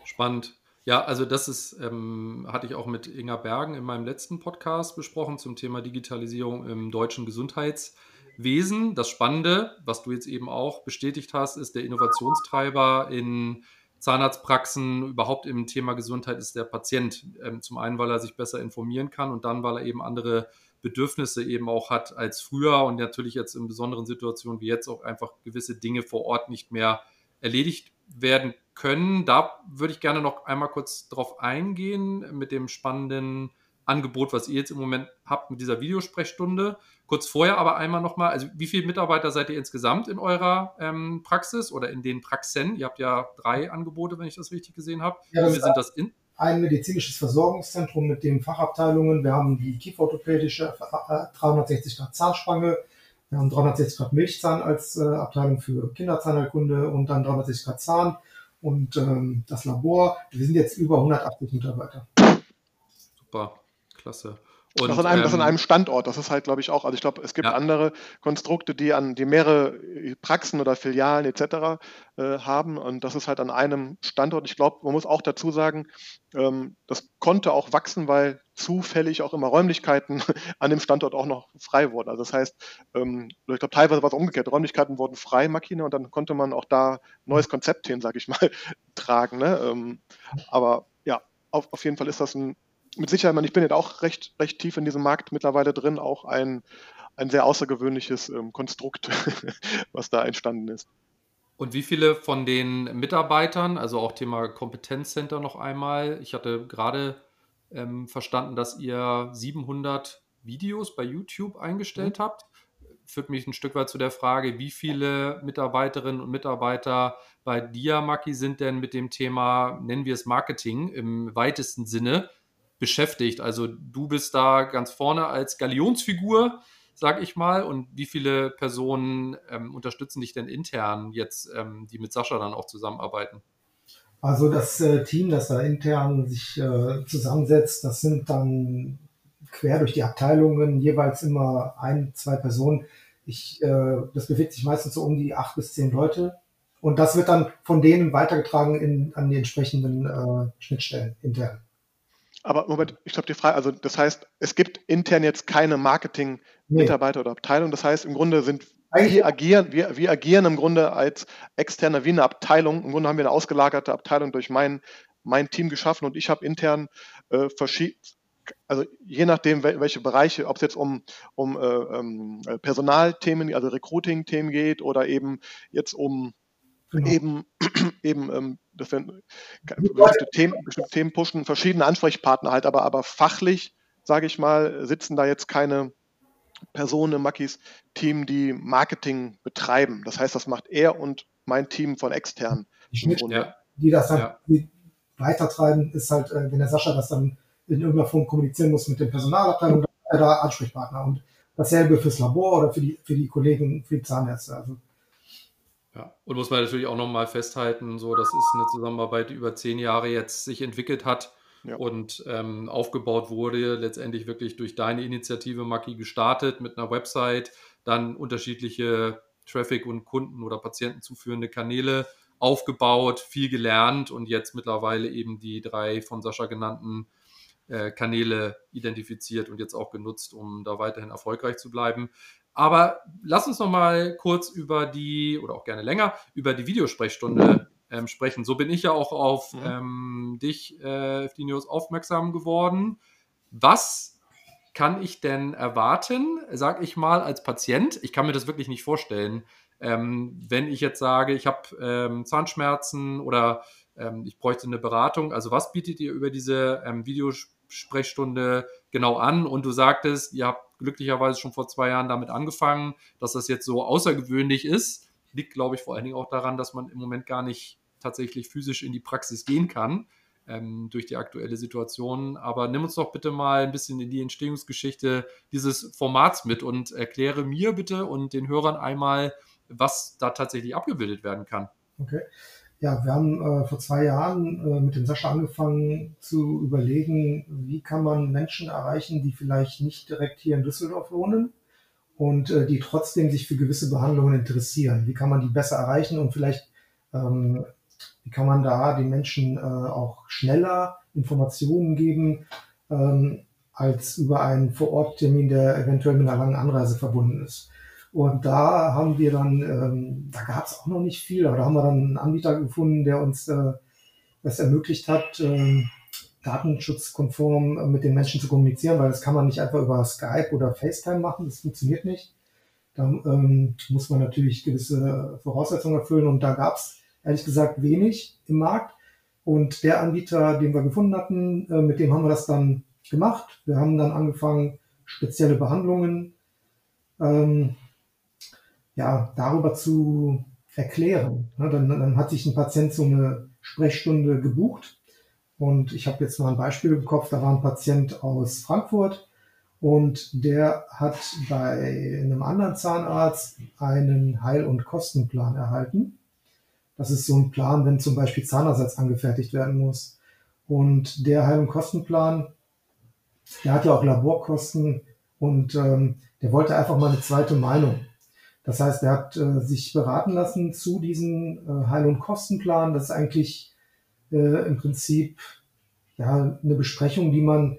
Spannend. Ja, also das ist, ähm, hatte ich auch mit Inga Bergen in meinem letzten Podcast besprochen zum Thema Digitalisierung im deutschen Gesundheits- Wesen. Das Spannende, was du jetzt eben auch bestätigt hast, ist der Innovationstreiber in Zahnarztpraxen, überhaupt im Thema Gesundheit ist der Patient. Ähm, zum einen, weil er sich besser informieren kann und dann, weil er eben andere Bedürfnisse eben auch hat als früher und natürlich jetzt in besonderen Situationen wie jetzt auch einfach gewisse Dinge vor Ort nicht mehr erledigt werden können. Da würde ich gerne noch einmal kurz drauf eingehen mit dem spannenden Angebot, was ihr jetzt im Moment habt mit dieser Videosprechstunde. Kurz vorher aber einmal nochmal, also wie viele Mitarbeiter seid ihr insgesamt in eurer ähm, Praxis oder in den Praxen? Ihr habt ja drei Angebote, wenn ich das richtig gesehen habe. Ja, das sind das in? Ein medizinisches Versorgungszentrum mit den Fachabteilungen. Wir haben die kieferorthopädische 360 Grad Zahnspange. Wir haben 360 Grad Milchzahn als äh, Abteilung für Kinderzahnheilkunde und dann 360 Grad Zahn und ähm, das Labor. Wir sind jetzt über 180 Mitarbeiter. Super. Klasse. Und, das, an einem, ähm, das an einem Standort, das ist halt, glaube ich, auch, also ich glaube, es gibt ja. andere Konstrukte, die an die mehrere Praxen oder Filialen etc. Äh, haben und das ist halt an einem Standort. Ich glaube, man muss auch dazu sagen, ähm, das konnte auch wachsen, weil zufällig auch immer Räumlichkeiten an dem Standort auch noch frei wurden. Also das heißt, ähm, ich glaube, teilweise war es umgekehrt, Räumlichkeiten wurden frei, Makine, und dann konnte man auch da neues Konzept hin, sage ich mal, tragen. Ne? Ähm, aber ja, auf, auf jeden Fall ist das ein mit Sicherheit, ich bin jetzt auch recht, recht tief in diesem Markt mittlerweile drin, auch ein, ein sehr außergewöhnliches ähm, Konstrukt, was da entstanden ist. Und wie viele von den Mitarbeitern, also auch Thema Kompetenzcenter noch einmal, ich hatte gerade ähm, verstanden, dass ihr 700 Videos bei YouTube eingestellt mhm. habt. Führt mich ein Stück weit zu der Frage, wie viele Mitarbeiterinnen und Mitarbeiter bei dir, Maki, sind denn mit dem Thema, nennen wir es Marketing im weitesten Sinne, beschäftigt. Also du bist da ganz vorne als Galionsfigur, sag ich mal. Und wie viele Personen ähm, unterstützen dich denn intern jetzt, ähm, die mit Sascha dann auch zusammenarbeiten? Also das äh, Team, das da intern sich äh, zusammensetzt, das sind dann quer durch die Abteilungen jeweils immer ein, zwei Personen. Ich, äh, das bewegt sich meistens so um die acht bis zehn Leute. Und das wird dann von denen weitergetragen in, an die entsprechenden äh, Schnittstellen intern. Aber Moment, ich glaube, die Frage, also das heißt, es gibt intern jetzt keine Marketing-Mitarbeiter nee. oder Abteilung. Das heißt, im Grunde sind wir agieren, wir, wir agieren im Grunde als externer wie eine Abteilung. Im Grunde haben wir eine ausgelagerte Abteilung durch mein, mein Team geschaffen und ich habe intern äh, verschiedene also je nachdem, welche Bereiche, ob es jetzt um, um äh, ähm, Personalthemen, also Recruiting-Themen geht oder eben jetzt um genau. eben, eben ähm, dass wir bestimmte Themen, bestimmte Themen pushen, verschiedene Ansprechpartner halt, aber, aber fachlich, sage ich mal, sitzen da jetzt keine Personen im Makis Team, die Marketing betreiben. Das heißt, das macht er und mein Team von extern. Die Schnittstelle, die das dann ja. weitertreiben, ist halt, äh, wenn der Sascha das dann in irgendeiner Form kommunizieren muss mit der Personalabteilung, dann ist er da Ansprechpartner. Und dasselbe fürs Labor oder für die, für die Kollegen, für die Zahnärzte. Also ja, und muss man natürlich auch nochmal festhalten, so, das ist eine Zusammenarbeit, die über zehn Jahre jetzt sich entwickelt hat ja. und ähm, aufgebaut wurde, letztendlich wirklich durch deine Initiative, Maki, gestartet mit einer Website, dann unterschiedliche Traffic- und Kunden- oder Patienten zuführende Kanäle aufgebaut, viel gelernt und jetzt mittlerweile eben die drei von Sascha genannten äh, Kanäle identifiziert und jetzt auch genutzt, um da weiterhin erfolgreich zu bleiben. Aber lass uns noch mal kurz über die, oder auch gerne länger, über die Videosprechstunde ähm, sprechen. So bin ich ja auch auf mhm. ähm, dich, äh, FD News, aufmerksam geworden. Was kann ich denn erwarten, sag ich mal, als Patient? Ich kann mir das wirklich nicht vorstellen. Ähm, wenn ich jetzt sage, ich habe ähm, Zahnschmerzen oder ähm, ich bräuchte eine Beratung, also was bietet ihr über diese ähm, Videosprechstunde genau an? Und du sagtest, ihr habt glücklicherweise schon vor zwei Jahren damit angefangen, dass das jetzt so außergewöhnlich ist. Liegt, glaube ich, vor allen Dingen auch daran, dass man im Moment gar nicht tatsächlich physisch in die Praxis gehen kann ähm, durch die aktuelle Situation. Aber nimm uns doch bitte mal ein bisschen in die Entstehungsgeschichte dieses Formats mit und erkläre mir bitte und den Hörern einmal, was da tatsächlich abgebildet werden kann. Okay. Ja, wir haben äh, vor zwei Jahren äh, mit dem Sascha angefangen zu überlegen, wie kann man Menschen erreichen, die vielleicht nicht direkt hier in Düsseldorf wohnen und äh, die trotzdem sich für gewisse Behandlungen interessieren. Wie kann man die besser erreichen und vielleicht, ähm, wie kann man da den Menschen äh, auch schneller Informationen geben, ähm, als über einen Vororttermin, der eventuell mit einer langen Anreise verbunden ist. Und da haben wir dann, ähm, da gab es auch noch nicht viel, aber da haben wir dann einen Anbieter gefunden, der uns äh, das ermöglicht hat, äh, datenschutzkonform mit den Menschen zu kommunizieren, weil das kann man nicht einfach über Skype oder FaceTime machen, das funktioniert nicht. Da ähm, muss man natürlich gewisse Voraussetzungen erfüllen und da gab es ehrlich gesagt wenig im Markt. Und der Anbieter, den wir gefunden hatten, äh, mit dem haben wir das dann gemacht. Wir haben dann angefangen, spezielle Behandlungen ähm, ja, darüber zu erklären. Ne, dann, dann hat sich ein Patient so eine Sprechstunde gebucht und ich habe jetzt mal ein Beispiel im Kopf, da war ein Patient aus Frankfurt und der hat bei einem anderen Zahnarzt einen Heil- und Kostenplan erhalten. Das ist so ein Plan, wenn zum Beispiel Zahnersatz angefertigt werden muss. Und der Heil- und Kostenplan der hat ja auch Laborkosten und ähm, der wollte einfach mal eine zweite Meinung. Das heißt, er hat äh, sich beraten lassen zu diesem äh, Heil- und Kostenplan. Das ist eigentlich äh, im Prinzip ja, eine Besprechung, die man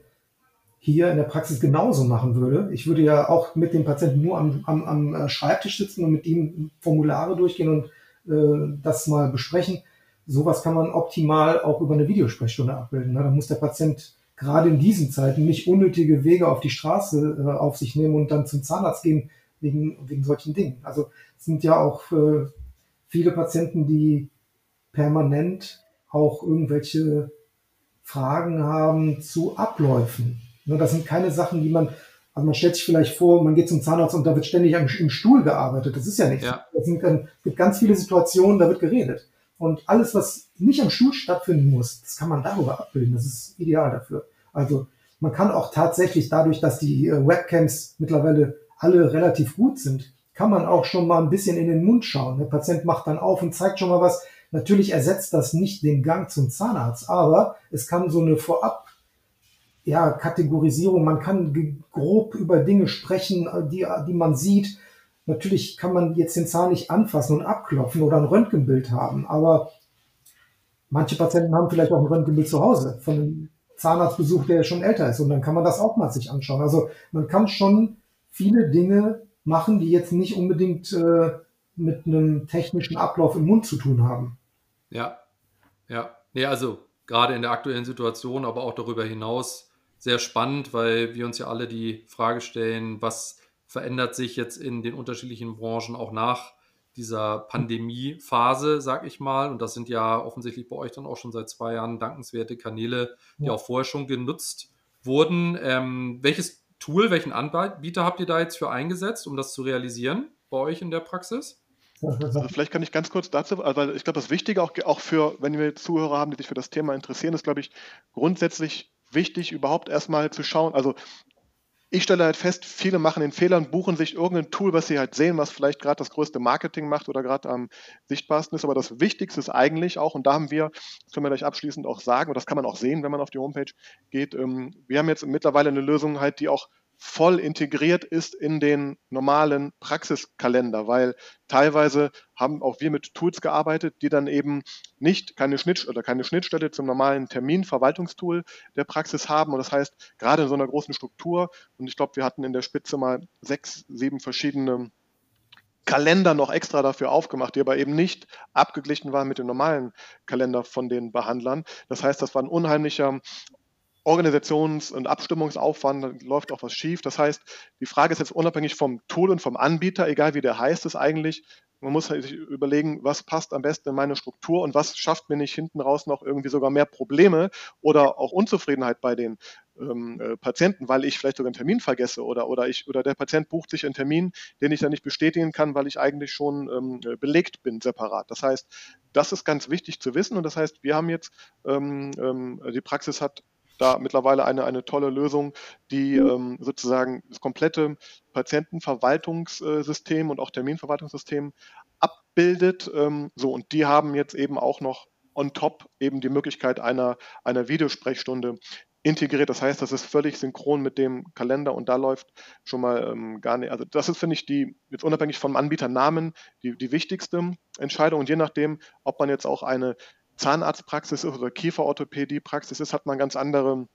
hier in der Praxis genauso machen würde. Ich würde ja auch mit dem Patienten nur am, am, am äh, Schreibtisch sitzen und mit ihm Formulare durchgehen und äh, das mal besprechen. Sowas kann man optimal auch über eine Videosprechstunde abbilden. Ne? Da muss der Patient gerade in diesen Zeiten nicht unnötige Wege auf die Straße äh, auf sich nehmen und dann zum Zahnarzt gehen wegen, wegen solchen Dingen. Also es sind ja auch äh, viele Patienten, die permanent auch irgendwelche Fragen haben zu Abläufen. Ne, das sind keine Sachen, die man, also man stellt sich vielleicht vor, man geht zum Zahnarzt und da wird ständig im, im Stuhl gearbeitet. Das ist ja nicht. Ja. Es gibt ganz viele Situationen, da wird geredet. Und alles, was nicht am Stuhl stattfinden muss, das kann man darüber abbilden. Das ist ideal dafür. Also man kann auch tatsächlich dadurch, dass die äh, Webcams mittlerweile alle relativ gut sind, kann man auch schon mal ein bisschen in den Mund schauen. Der Patient macht dann auf und zeigt schon mal was. Natürlich ersetzt das nicht den Gang zum Zahnarzt, aber es kann so eine Vorab ja, Kategorisierung, man kann grob über Dinge sprechen, die, die man sieht. Natürlich kann man jetzt den Zahn nicht anfassen und abklopfen oder ein Röntgenbild haben, aber manche Patienten haben vielleicht auch ein Röntgenbild zu Hause von einem Zahnarztbesuch, der schon älter ist und dann kann man das auch mal sich anschauen. Also man kann schon viele Dinge machen, die jetzt nicht unbedingt äh, mit einem technischen Ablauf im Mund zu tun haben. Ja, ja. Nee, also gerade in der aktuellen Situation, aber auch darüber hinaus sehr spannend, weil wir uns ja alle die Frage stellen, was verändert sich jetzt in den unterschiedlichen Branchen auch nach dieser Pandemiephase, sag ich mal. Und das sind ja offensichtlich bei euch dann auch schon seit zwei Jahren dankenswerte Kanäle, die ja. auch vorher schon genutzt wurden. Ähm, welches Tool, welchen Anbieter habt ihr da jetzt für eingesetzt, um das zu realisieren bei euch in der Praxis? Also vielleicht kann ich ganz kurz dazu, weil ich glaube, das Wichtige auch, auch für, wenn wir Zuhörer haben, die sich für das Thema interessieren, ist, glaube ich, grundsätzlich wichtig, überhaupt erstmal zu schauen. Also ich stelle halt fest, viele machen den Fehler und buchen sich irgendein Tool, was sie halt sehen, was vielleicht gerade das größte Marketing macht oder gerade am sichtbarsten ist. Aber das Wichtigste ist eigentlich auch, und da haben wir, das können wir gleich abschließend auch sagen, und das kann man auch sehen, wenn man auf die Homepage geht, ähm, wir haben jetzt mittlerweile eine Lösung halt, die auch voll integriert ist in den normalen Praxiskalender, weil teilweise haben auch wir mit Tools gearbeitet, die dann eben nicht keine Schnitt oder keine Schnittstelle zum normalen Terminverwaltungstool der Praxis haben. Und das heißt, gerade in so einer großen Struktur, und ich glaube, wir hatten in der Spitze mal sechs, sieben verschiedene Kalender noch extra dafür aufgemacht, die aber eben nicht abgeglichen waren mit dem normalen Kalender von den Behandlern. Das heißt, das war ein unheimlicher Organisations- und Abstimmungsaufwand, da läuft auch was schief. Das heißt, die Frage ist jetzt unabhängig vom Tool und vom Anbieter, egal wie der heißt es eigentlich, man muss halt sich überlegen, was passt am besten in meine Struktur und was schafft mir nicht hinten raus noch irgendwie sogar mehr Probleme oder auch Unzufriedenheit bei den ähm, äh, Patienten, weil ich vielleicht sogar einen Termin vergesse oder, oder, ich, oder der Patient bucht sich einen Termin, den ich dann nicht bestätigen kann, weil ich eigentlich schon ähm, äh, belegt bin separat. Das heißt, das ist ganz wichtig zu wissen und das heißt, wir haben jetzt, ähm, ähm die Praxis hat da mittlerweile eine, eine tolle Lösung, die mhm. ähm, sozusagen das komplette Patientenverwaltungssystem und auch Terminverwaltungssystem abbildet. Ähm, so, und die haben jetzt eben auch noch on top eben die Möglichkeit einer, einer Videosprechstunde integriert. Das heißt, das ist völlig synchron mit dem Kalender und da läuft schon mal ähm, gar nicht. Also das ist, finde ich, die jetzt unabhängig vom Anbieternamen die, die wichtigste Entscheidung. Und je nachdem, ob man jetzt auch eine Zahnarztpraxis ist oder Kieferorthopädiepraxis ist, hat man ganz andere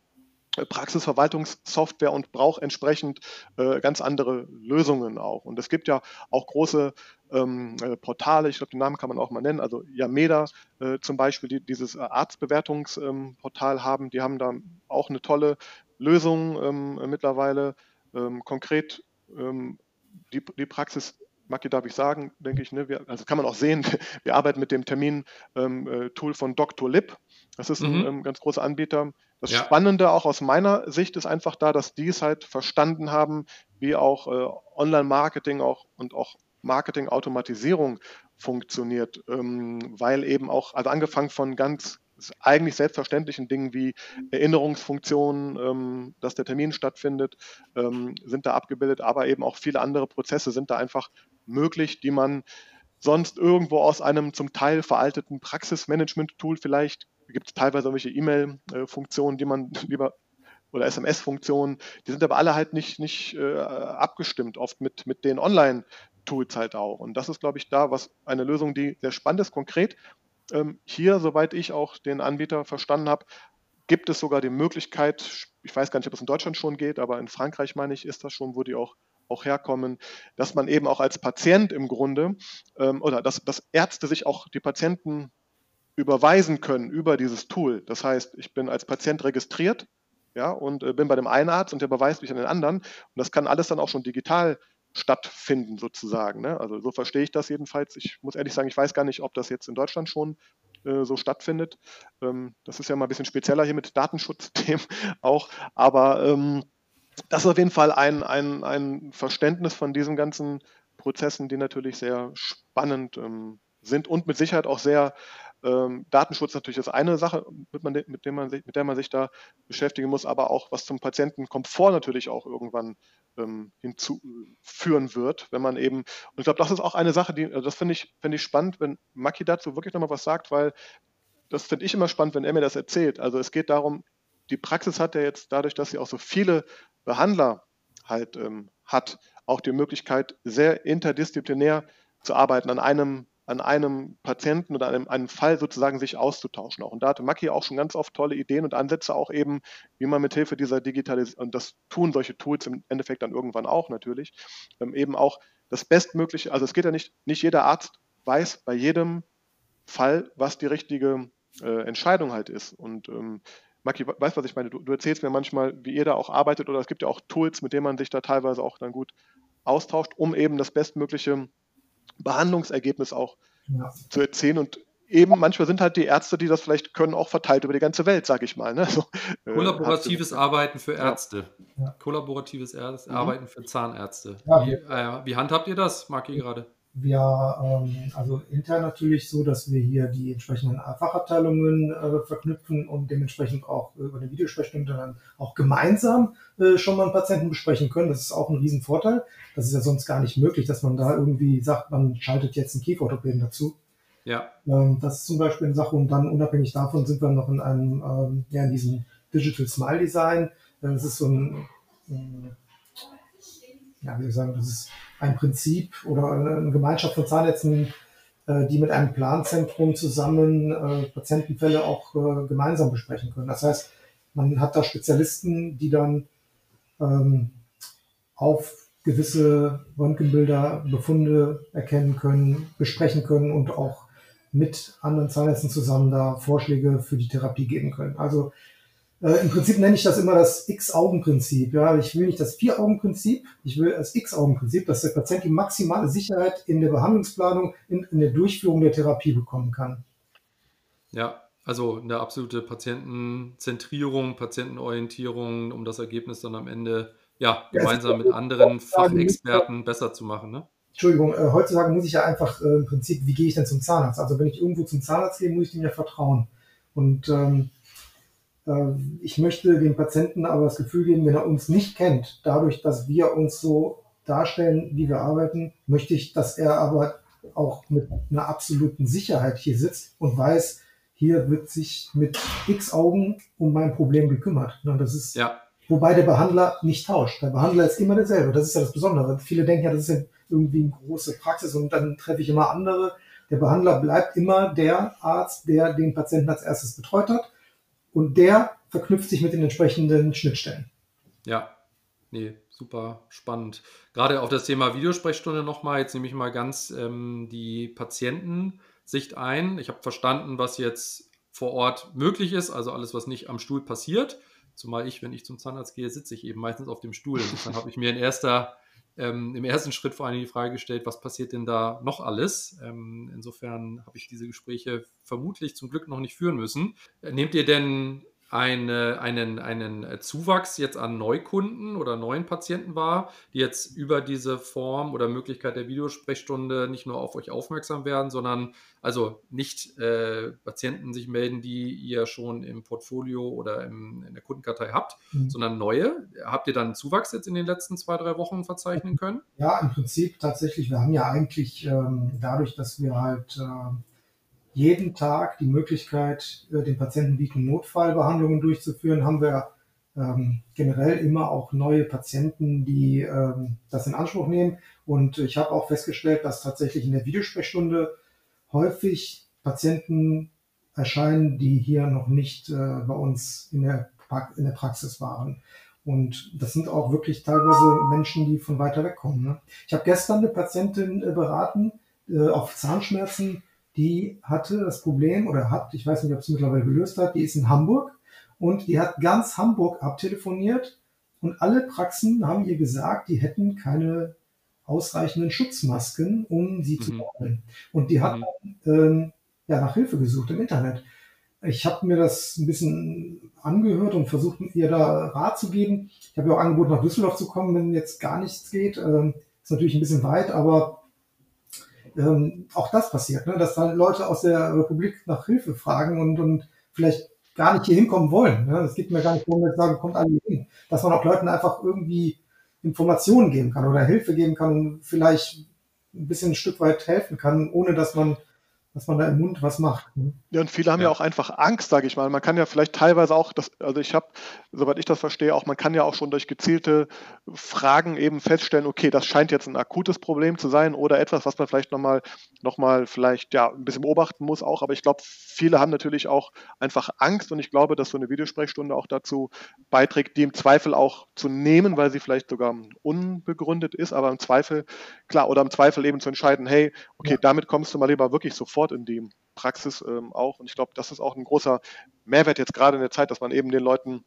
äh, Praxisverwaltungssoftware und braucht entsprechend äh, ganz andere Lösungen auch. Und es gibt ja auch große ähm, äh, Portale, ich glaube, den Namen kann man auch mal nennen, also Yameda äh, zum Beispiel, die dieses Arztbewertungsportal ähm, haben, die haben da auch eine tolle Lösung ähm, mittlerweile. Ähm, konkret ähm, die, die Praxis Maki darf ich sagen, denke ich, ne, wir, also kann man auch sehen, wir arbeiten mit dem Termin-Tool ähm, äh, von Dr. Lip. Das ist ein mhm. ähm, ganz großer Anbieter. Das ja. Spannende auch aus meiner Sicht ist einfach da, dass die es halt verstanden haben, wie auch äh, Online-Marketing auch und auch Marketing-Automatisierung funktioniert, ähm, weil eben auch, also angefangen von ganz eigentlich selbstverständlichen Dingen wie Erinnerungsfunktionen, ähm, dass der Termin stattfindet, ähm, sind da abgebildet, aber eben auch viele andere Prozesse sind da einfach möglich, die man sonst irgendwo aus einem zum Teil veralteten Praxismanagement-Tool vielleicht, gibt es teilweise irgendwelche E-Mail-Funktionen, die man lieber oder SMS-Funktionen, die sind aber alle halt nicht, nicht äh, abgestimmt, oft mit, mit den Online-Tools halt auch. Und das ist, glaube ich, da was eine Lösung, die sehr spannend ist, konkret. Ähm, hier, soweit ich auch den Anbieter verstanden habe, gibt es sogar die Möglichkeit, ich weiß gar nicht, ob es in Deutschland schon geht, aber in Frankreich, meine ich, ist das schon, wo die auch, auch herkommen, dass man eben auch als Patient im Grunde ähm, oder dass, dass Ärzte sich auch die Patienten überweisen können über dieses Tool. Das heißt, ich bin als Patient registriert ja, und äh, bin bei dem einen Arzt und der überweist mich an den anderen. Und das kann alles dann auch schon digital stattfinden, sozusagen. Ne? Also so verstehe ich das jedenfalls. Ich muss ehrlich sagen, ich weiß gar nicht, ob das jetzt in Deutschland schon äh, so stattfindet. Ähm, das ist ja mal ein bisschen spezieller hier mit Datenschutzthemen auch. Aber ähm, das ist auf jeden Fall ein, ein, ein Verständnis von diesen ganzen Prozessen, die natürlich sehr spannend ähm, sind und mit Sicherheit auch sehr ähm, Datenschutz natürlich ist eine Sache, mit, man, mit, dem man, mit der man sich da beschäftigen muss, aber auch was zum Patientenkomfort natürlich auch irgendwann ähm, hinzuführen wird, wenn man eben, und ich glaube, das ist auch eine Sache, die, also das finde ich, find ich spannend, wenn Maki dazu wirklich nochmal was sagt, weil das finde ich immer spannend, wenn er mir das erzählt. Also es geht darum, die Praxis hat ja jetzt dadurch, dass sie auch so viele Behandler halt ähm, hat, auch die Möglichkeit, sehr interdisziplinär zu arbeiten an einem an einem Patienten oder einem, einem Fall sozusagen sich auszutauschen. Auch. Und da hatte Maki auch schon ganz oft tolle Ideen und Ansätze auch eben, wie man mit Hilfe dieser Digitalisierung, und das tun solche Tools im Endeffekt dann irgendwann auch natürlich, ähm, eben auch das Bestmögliche, also es geht ja nicht, nicht jeder Arzt weiß bei jedem Fall, was die richtige äh, Entscheidung halt ist. Und ähm, Maki, weißt was ich meine? Du, du, erzählst mir manchmal, wie ihr da auch arbeitet, oder es gibt ja auch Tools, mit denen man sich da teilweise auch dann gut austauscht, um eben das bestmögliche Behandlungsergebnis auch ja. zu erzählen. Und eben manchmal sind halt die Ärzte, die das vielleicht können, auch verteilt über die ganze Welt, sage ich mal. Ne? So, äh, Kollaboratives Arbeiten für Ärzte. Ja. Kollaboratives mhm. Arbeiten für Zahnärzte. Ja, wie, äh, wie handhabt ihr das, Marki, gerade? Wir, ähm, also intern natürlich so, dass wir hier die entsprechenden Fachabteilungen äh, verknüpfen und dementsprechend auch über eine Videosprechstunde dann auch gemeinsam äh, schon mal einen Patienten besprechen können. Das ist auch ein Riesenvorteil. Das ist ja sonst gar nicht möglich, dass man da irgendwie sagt, man schaltet jetzt einen Kieferorthopäden dazu. Ja. Ähm, das ist zum Beispiel eine Sache und dann unabhängig davon sind wir noch in einem, ähm, ja, in diesem Digital Smile Design. Äh, das ist so ein, ein ja, wie sagen, das ist ein Prinzip oder eine Gemeinschaft von Zahnärzten, äh, die mit einem Planzentrum zusammen äh, Patientenfälle auch äh, gemeinsam besprechen können. Das heißt, man hat da Spezialisten, die dann ähm, auf gewisse Röntgenbilder, Befunde erkennen können, besprechen können und auch mit anderen Zahnärzten zusammen da Vorschläge für die Therapie geben können. Also äh, Im Prinzip nenne ich das immer das X-Augen-Prinzip. Ja, ich will nicht das Vier-Augen-Prinzip, ich will das X-Augen-Prinzip, dass der Patient die maximale Sicherheit in der Behandlungsplanung, in, in der Durchführung der Therapie bekommen kann. Ja, also eine absolute Patientenzentrierung, Patientenorientierung, um das Ergebnis dann am Ende ja, gemeinsam mit anderen Fachexperten besser zu machen. Ne? Entschuldigung, äh, heutzutage muss ich ja einfach äh, im Prinzip, wie gehe ich denn zum Zahnarzt? Also wenn ich irgendwo zum Zahnarzt gehe, muss ich dem ja vertrauen. Und ähm, äh, ich möchte dem Patienten aber das Gefühl geben, wenn er uns nicht kennt, dadurch, dass wir uns so darstellen, wie wir arbeiten, möchte ich, dass er aber auch mit einer absoluten Sicherheit hier sitzt und weiß, hier wird sich mit x Augen um mein Problem gekümmert. Das ist, ja. wobei der Behandler nicht tauscht. Der Behandler ist immer derselbe. Das ist ja das Besondere. Viele denken ja, das ist ja irgendwie eine große Praxis und dann treffe ich immer andere. Der Behandler bleibt immer der Arzt, der den Patienten als erstes betreut hat und der verknüpft sich mit den entsprechenden Schnittstellen. Ja, nee, super spannend. Gerade auf das Thema Videosprechstunde nochmal, jetzt nehme ich mal ganz ähm, die Patientensicht ein. Ich habe verstanden, was jetzt vor Ort möglich ist, also alles, was nicht am Stuhl passiert. Zumal ich, wenn ich zum Zahnarzt gehe, sitze ich eben meistens auf dem Stuhl. Insofern habe ich mir in erster ähm, im ersten Schritt vor allem die Frage gestellt, was passiert denn da noch alles? Ähm, insofern habe ich diese Gespräche vermutlich zum Glück noch nicht führen müssen. Äh, nehmt ihr denn eine, einen, einen Zuwachs jetzt an Neukunden oder neuen Patienten war, die jetzt über diese Form oder Möglichkeit der Videosprechstunde nicht nur auf euch aufmerksam werden, sondern also nicht äh, Patienten sich melden, die ihr schon im Portfolio oder im, in der Kundenkartei habt, mhm. sondern neue. Habt ihr dann einen Zuwachs jetzt in den letzten zwei, drei Wochen verzeichnen können? Ja, im Prinzip tatsächlich. Wir haben ja eigentlich ähm, dadurch, dass wir halt äh, jeden Tag die Möglichkeit, äh, den Patienten bieten, Notfallbehandlungen durchzuführen, haben wir ähm, generell immer auch neue Patienten, die ähm, das in Anspruch nehmen. Und ich habe auch festgestellt, dass tatsächlich in der Videosprechstunde häufig Patienten erscheinen, die hier noch nicht äh, bei uns in der, in der Praxis waren. Und das sind auch wirklich teilweise Menschen, die von weiter weg kommen. Ne? Ich habe gestern eine Patientin äh, beraten äh, auf Zahnschmerzen, die hatte das Problem oder hat, ich weiß nicht, ob es mittlerweile gelöst hat, die ist in Hamburg und die hat ganz Hamburg abtelefoniert und alle Praxen haben ihr gesagt, die hätten keine ausreichenden Schutzmasken, um sie mhm. zu behandeln. Und die hat mhm. ähm, ja, nach Hilfe gesucht im Internet. Ich habe mir das ein bisschen angehört und versucht, ihr da Rat zu geben. Ich habe ja auch angeboten, nach Düsseldorf zu kommen, wenn jetzt gar nichts geht. Ähm, ist natürlich ein bisschen weit, aber ähm, auch das passiert, ne? dass dann Leute aus der Republik nach Hilfe fragen und, und vielleicht gar nicht hier hinkommen wollen. Ne? Es geht mir gar nicht darum, dass sagen, kommt alle hin. Dass man auch Leuten einfach irgendwie Informationen geben kann oder Hilfe geben kann und vielleicht ein bisschen ein Stück weit helfen kann, ohne dass man dass man da im Mund was macht. Ne? Ja, und viele haben ja. ja auch einfach Angst, sage ich mal. Man kann ja vielleicht teilweise auch, das, also ich habe, soweit ich das verstehe, auch man kann ja auch schon durch gezielte Fragen eben feststellen, okay, das scheint jetzt ein akutes Problem zu sein oder etwas, was man vielleicht nochmal noch mal vielleicht ja ein bisschen beobachten muss auch. Aber ich glaube, viele haben natürlich auch einfach Angst und ich glaube, dass so eine Videosprechstunde auch dazu beiträgt, die im Zweifel auch zu nehmen, weil sie vielleicht sogar unbegründet ist, aber im Zweifel, klar, oder im Zweifel eben zu entscheiden, hey, okay, ja. damit kommst du mal lieber wirklich sofort Sport in die Praxis ähm, auch. Und ich glaube, das ist auch ein großer Mehrwert jetzt gerade in der Zeit, dass man eben den Leuten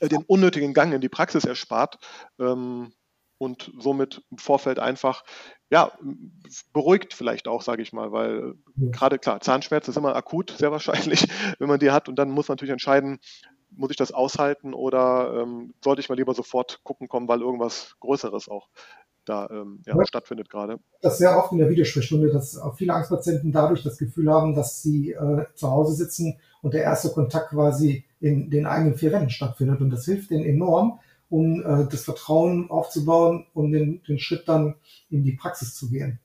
äh, den unnötigen Gang in die Praxis erspart ähm, und somit im Vorfeld einfach ja, beruhigt vielleicht auch, sage ich mal, weil ja. gerade klar, Zahnschmerz ist immer akut, sehr wahrscheinlich, wenn man die hat und dann muss man natürlich entscheiden, muss ich das aushalten oder ähm, sollte ich mal lieber sofort gucken kommen, weil irgendwas Größeres auch da ähm, ja, ja. stattfindet gerade. Das ist sehr oft in der Videosprechstunde, dass auch viele Angstpatienten dadurch das Gefühl haben, dass sie äh, zu Hause sitzen und der erste Kontakt quasi in den eigenen vier Wänden stattfindet. Und das hilft denen enorm, um äh, das Vertrauen aufzubauen und um den, den Schritt dann in die Praxis zu gehen.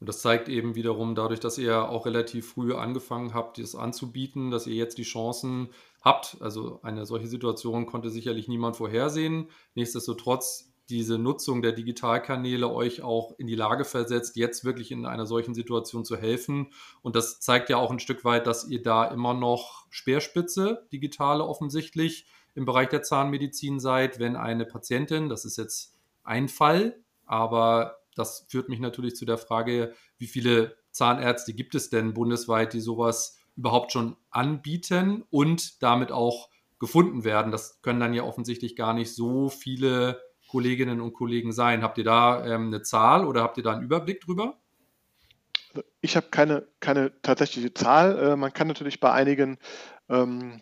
Und das zeigt eben wiederum dadurch, dass ihr auch relativ früh angefangen habt, das anzubieten, dass ihr jetzt die Chancen habt. Also eine solche Situation konnte sicherlich niemand vorhersehen. Nichtsdestotrotz diese Nutzung der Digitalkanäle euch auch in die Lage versetzt, jetzt wirklich in einer solchen Situation zu helfen. Und das zeigt ja auch ein Stück weit, dass ihr da immer noch Speerspitze, digitale offensichtlich, im Bereich der Zahnmedizin seid, wenn eine Patientin, das ist jetzt ein Fall, aber das führt mich natürlich zu der Frage, wie viele Zahnärzte gibt es denn bundesweit, die sowas überhaupt schon anbieten und damit auch gefunden werden. Das können dann ja offensichtlich gar nicht so viele Kolleginnen und Kollegen sein? Habt ihr da ähm, eine Zahl oder habt ihr da einen Überblick drüber? Ich habe keine, keine tatsächliche Zahl. Äh, man kann natürlich bei einigen ähm,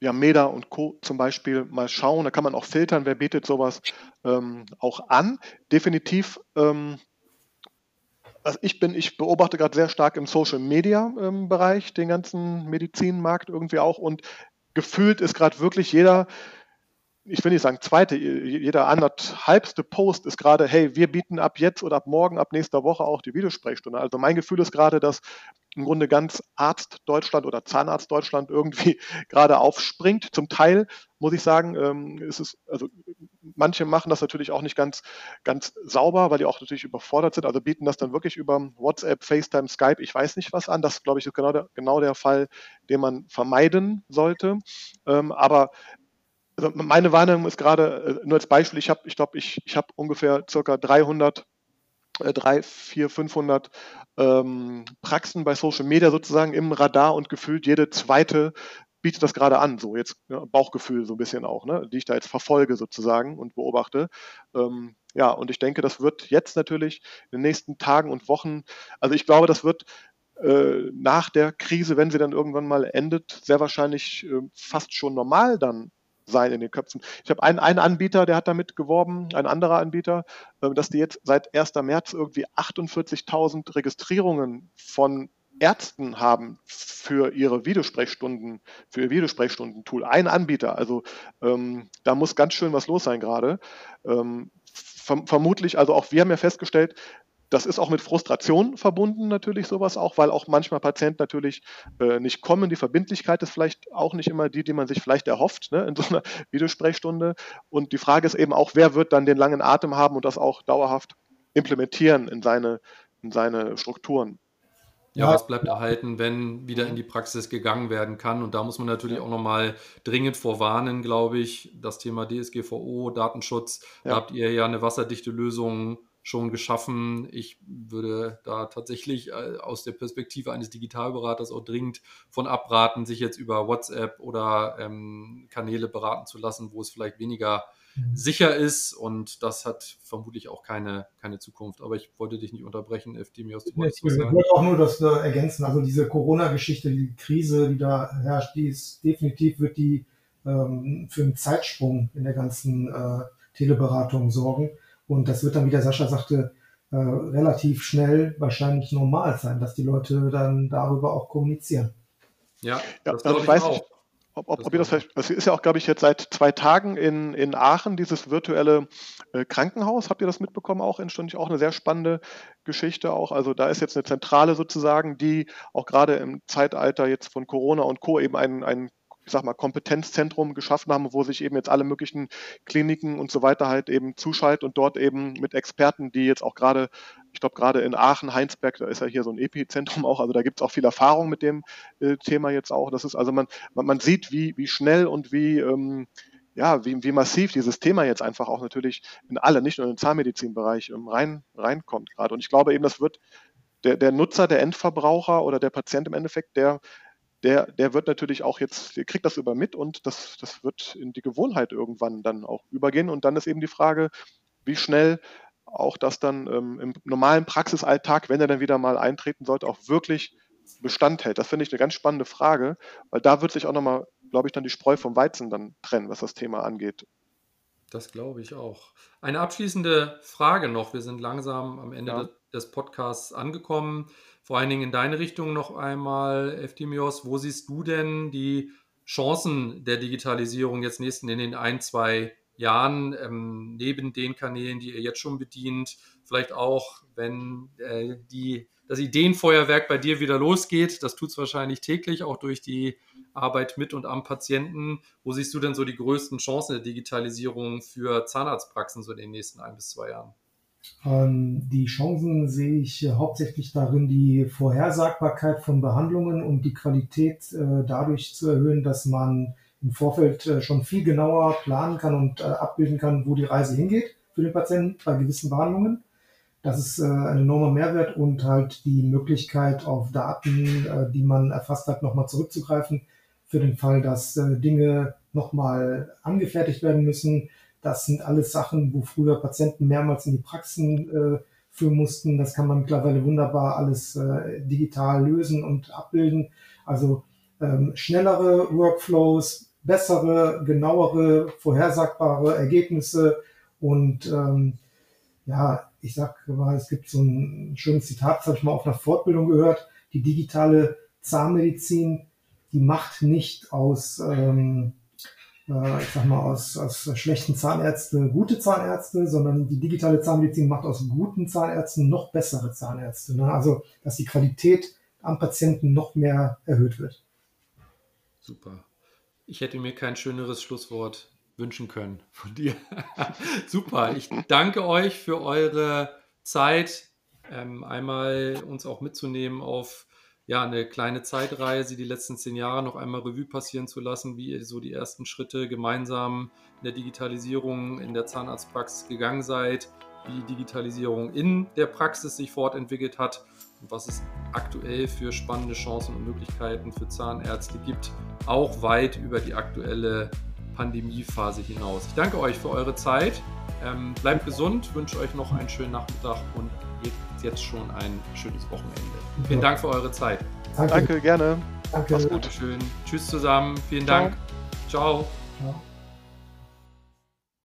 ja, Meda und Co. zum Beispiel mal schauen. Da kann man auch filtern, wer bietet sowas ähm, auch an. Definitiv, ähm, also ich bin, ich beobachte gerade sehr stark im Social Media ähm, Bereich den ganzen Medizinmarkt irgendwie auch und gefühlt ist gerade wirklich jeder ich will nicht sagen zweite, jeder anderthalbste Post ist gerade, hey, wir bieten ab jetzt oder ab morgen, ab nächster Woche auch die Videosprechstunde. Also mein Gefühl ist gerade, dass im Grunde ganz Arzt Deutschland oder Zahnarzt Deutschland irgendwie gerade aufspringt. Zum Teil muss ich sagen, ähm, ist es, also manche machen das natürlich auch nicht ganz, ganz sauber, weil die auch natürlich überfordert sind. Also bieten das dann wirklich über WhatsApp, FaceTime, Skype, ich weiß nicht was an. Das, glaube ich, ist genau der, genau der Fall, den man vermeiden sollte. Ähm, aber also meine Wahrnehmung ist gerade, äh, nur als Beispiel, ich habe, ich glaube, ich, ich habe ungefähr circa 300 3, 4, 500 ähm, Praxen bei Social Media sozusagen im Radar und gefühlt jede zweite bietet das gerade an, so jetzt ja, Bauchgefühl so ein bisschen auch, ne, die ich da jetzt verfolge sozusagen und beobachte. Ähm, ja, und ich denke, das wird jetzt natürlich in den nächsten Tagen und Wochen, also ich glaube, das wird äh, nach der Krise, wenn sie dann irgendwann mal endet, sehr wahrscheinlich äh, fast schon normal dann sein in den Köpfen. Ich habe einen, einen Anbieter, der hat damit geworben, ein anderer Anbieter, äh, dass die jetzt seit 1. März irgendwie 48.000 Registrierungen von Ärzten haben für ihre Videosprechstunden, für ihr Videosprechstundentool. Ein Anbieter. Also ähm, da muss ganz schön was los sein gerade. Ähm, verm vermutlich, also auch wir haben ja festgestellt, das ist auch mit Frustration verbunden natürlich sowas auch, weil auch manchmal Patienten natürlich äh, nicht kommen. Die Verbindlichkeit ist vielleicht auch nicht immer die, die man sich vielleicht erhofft ne, in so einer Videosprechstunde. Und die Frage ist eben auch, wer wird dann den langen Atem haben und das auch dauerhaft implementieren in seine, in seine Strukturen. Ja, was bleibt erhalten, wenn wieder in die Praxis gegangen werden kann? Und da muss man natürlich auch nochmal dringend vorwarnen, glaube ich. Das Thema DSGVO, Datenschutz, ja. da habt ihr ja eine wasserdichte Lösung schon geschaffen. Ich würde da tatsächlich äh, aus der Perspektive eines Digitalberaters auch dringend von abraten, sich jetzt über WhatsApp oder ähm, Kanäle beraten zu lassen, wo es vielleicht weniger Mhm. sicher ist und das hat vermutlich auch keine, keine Zukunft. Aber ich wollte dich nicht unterbrechen, Eftimios. Du ich wollte auch nur das äh, ergänzen. Also diese Corona-Geschichte, die Krise, die da herrscht, die ist definitiv wird die ähm, für einen Zeitsprung in der ganzen äh, Teleberatung sorgen. Und das wird dann, wie der Sascha sagte, äh, relativ schnell wahrscheinlich normal sein, dass die Leute dann darüber auch kommunizieren. Ja, das ja, also ich weiß auch. Nicht, ob, ob, ob ihr das vielleicht, es ist ja auch, glaube ich, jetzt seit zwei Tagen in, in Aachen, dieses virtuelle äh, Krankenhaus. Habt ihr das mitbekommen auch? Entstand auch eine sehr spannende Geschichte auch. Also da ist jetzt eine Zentrale sozusagen, die auch gerade im Zeitalter jetzt von Corona und Co. eben ein, ein ich sag mal, Kompetenzzentrum geschaffen haben, wo sich eben jetzt alle möglichen Kliniken und so weiter halt eben zuschalten und dort eben mit Experten, die jetzt auch gerade, ich glaube gerade in Aachen, Heinsberg, da ist ja hier so ein Epizentrum auch, also da gibt es auch viel Erfahrung mit dem äh, Thema jetzt auch. Das ist also man, man, man sieht, wie, wie schnell und wie ähm, ja, wie, wie massiv dieses Thema jetzt einfach auch natürlich in alle, nicht nur im Zahnmedizinbereich, ähm, rein, reinkommt gerade. Und ich glaube eben, das wird der, der Nutzer, der Endverbraucher oder der Patient im Endeffekt, der der, der wird natürlich auch jetzt, der kriegt das über mit und das, das wird in die Gewohnheit irgendwann dann auch übergehen. Und dann ist eben die Frage, wie schnell auch das dann ähm, im normalen Praxisalltag, wenn er dann wieder mal eintreten sollte, auch wirklich Bestand hält. Das finde ich eine ganz spannende Frage, weil da wird sich auch nochmal, glaube ich, dann die Spreu vom Weizen dann trennen, was das Thema angeht. Das glaube ich auch. Eine abschließende Frage noch. Wir sind langsam am Ende ja. des Podcasts angekommen. Vor allen Dingen in deine Richtung noch einmal, Eftimios. Wo siehst du denn die Chancen der Digitalisierung jetzt nächsten in den ein, zwei Jahren, ähm, neben den Kanälen, die ihr jetzt schon bedient? Vielleicht auch, wenn äh, die, das Ideenfeuerwerk bei dir wieder losgeht. Das tut es wahrscheinlich täglich, auch durch die Arbeit mit und am Patienten. Wo siehst du denn so die größten Chancen der Digitalisierung für Zahnarztpraxen so in den nächsten ein bis zwei Jahren? Ähm, die Chancen sehe ich hauptsächlich darin, die Vorhersagbarkeit von Behandlungen und die Qualität äh, dadurch zu erhöhen, dass man im Vorfeld äh, schon viel genauer planen kann und äh, abbilden kann, wo die Reise hingeht für den Patienten bei gewissen Behandlungen. Das ist ein enormer Mehrwert und halt die Möglichkeit auf Daten, die man erfasst hat, nochmal zurückzugreifen für den Fall, dass Dinge nochmal angefertigt werden müssen, das sind alles Sachen, wo früher Patienten mehrmals in die Praxen äh, führen mussten. Das kann man mittlerweile wunderbar alles äh, digital lösen und abbilden. Also ähm, schnellere Workflows, bessere, genauere, vorhersagbare Ergebnisse und ähm, ja, ich sag mal, es gibt so ein schönes Zitat, das habe ich mal auf einer Fortbildung gehört. Die digitale Zahnmedizin, die macht nicht aus ähm, äh, ich sag mal, aus, aus schlechten Zahnärzten gute Zahnärzte, sondern die digitale Zahnmedizin macht aus guten Zahnärzten noch bessere Zahnärzte. Ne? Also, dass die Qualität am Patienten noch mehr erhöht wird. Super. Ich hätte mir kein schöneres Schlusswort wünschen können von dir. Super. Ich danke euch für eure Zeit, ähm, einmal uns auch mitzunehmen auf ja, eine kleine Zeitreise, die letzten zehn Jahre noch einmal Revue passieren zu lassen, wie ihr so die ersten Schritte gemeinsam in der Digitalisierung in der Zahnarztpraxis gegangen seid, wie die Digitalisierung in der Praxis sich fortentwickelt hat und was es aktuell für spannende Chancen und Möglichkeiten für Zahnärzte gibt, auch weit über die aktuelle Pandemiephase hinaus. Ich danke euch für eure Zeit. Ähm, bleibt gesund, wünsche euch noch einen schönen Nachmittag und jetzt schon ein schönes Wochenende. Vielen Dank für eure Zeit. Danke, Danke gerne. Danke. Mach's gut. Schön. Tschüss zusammen. Vielen Ciao. Dank. Ciao. Ciao.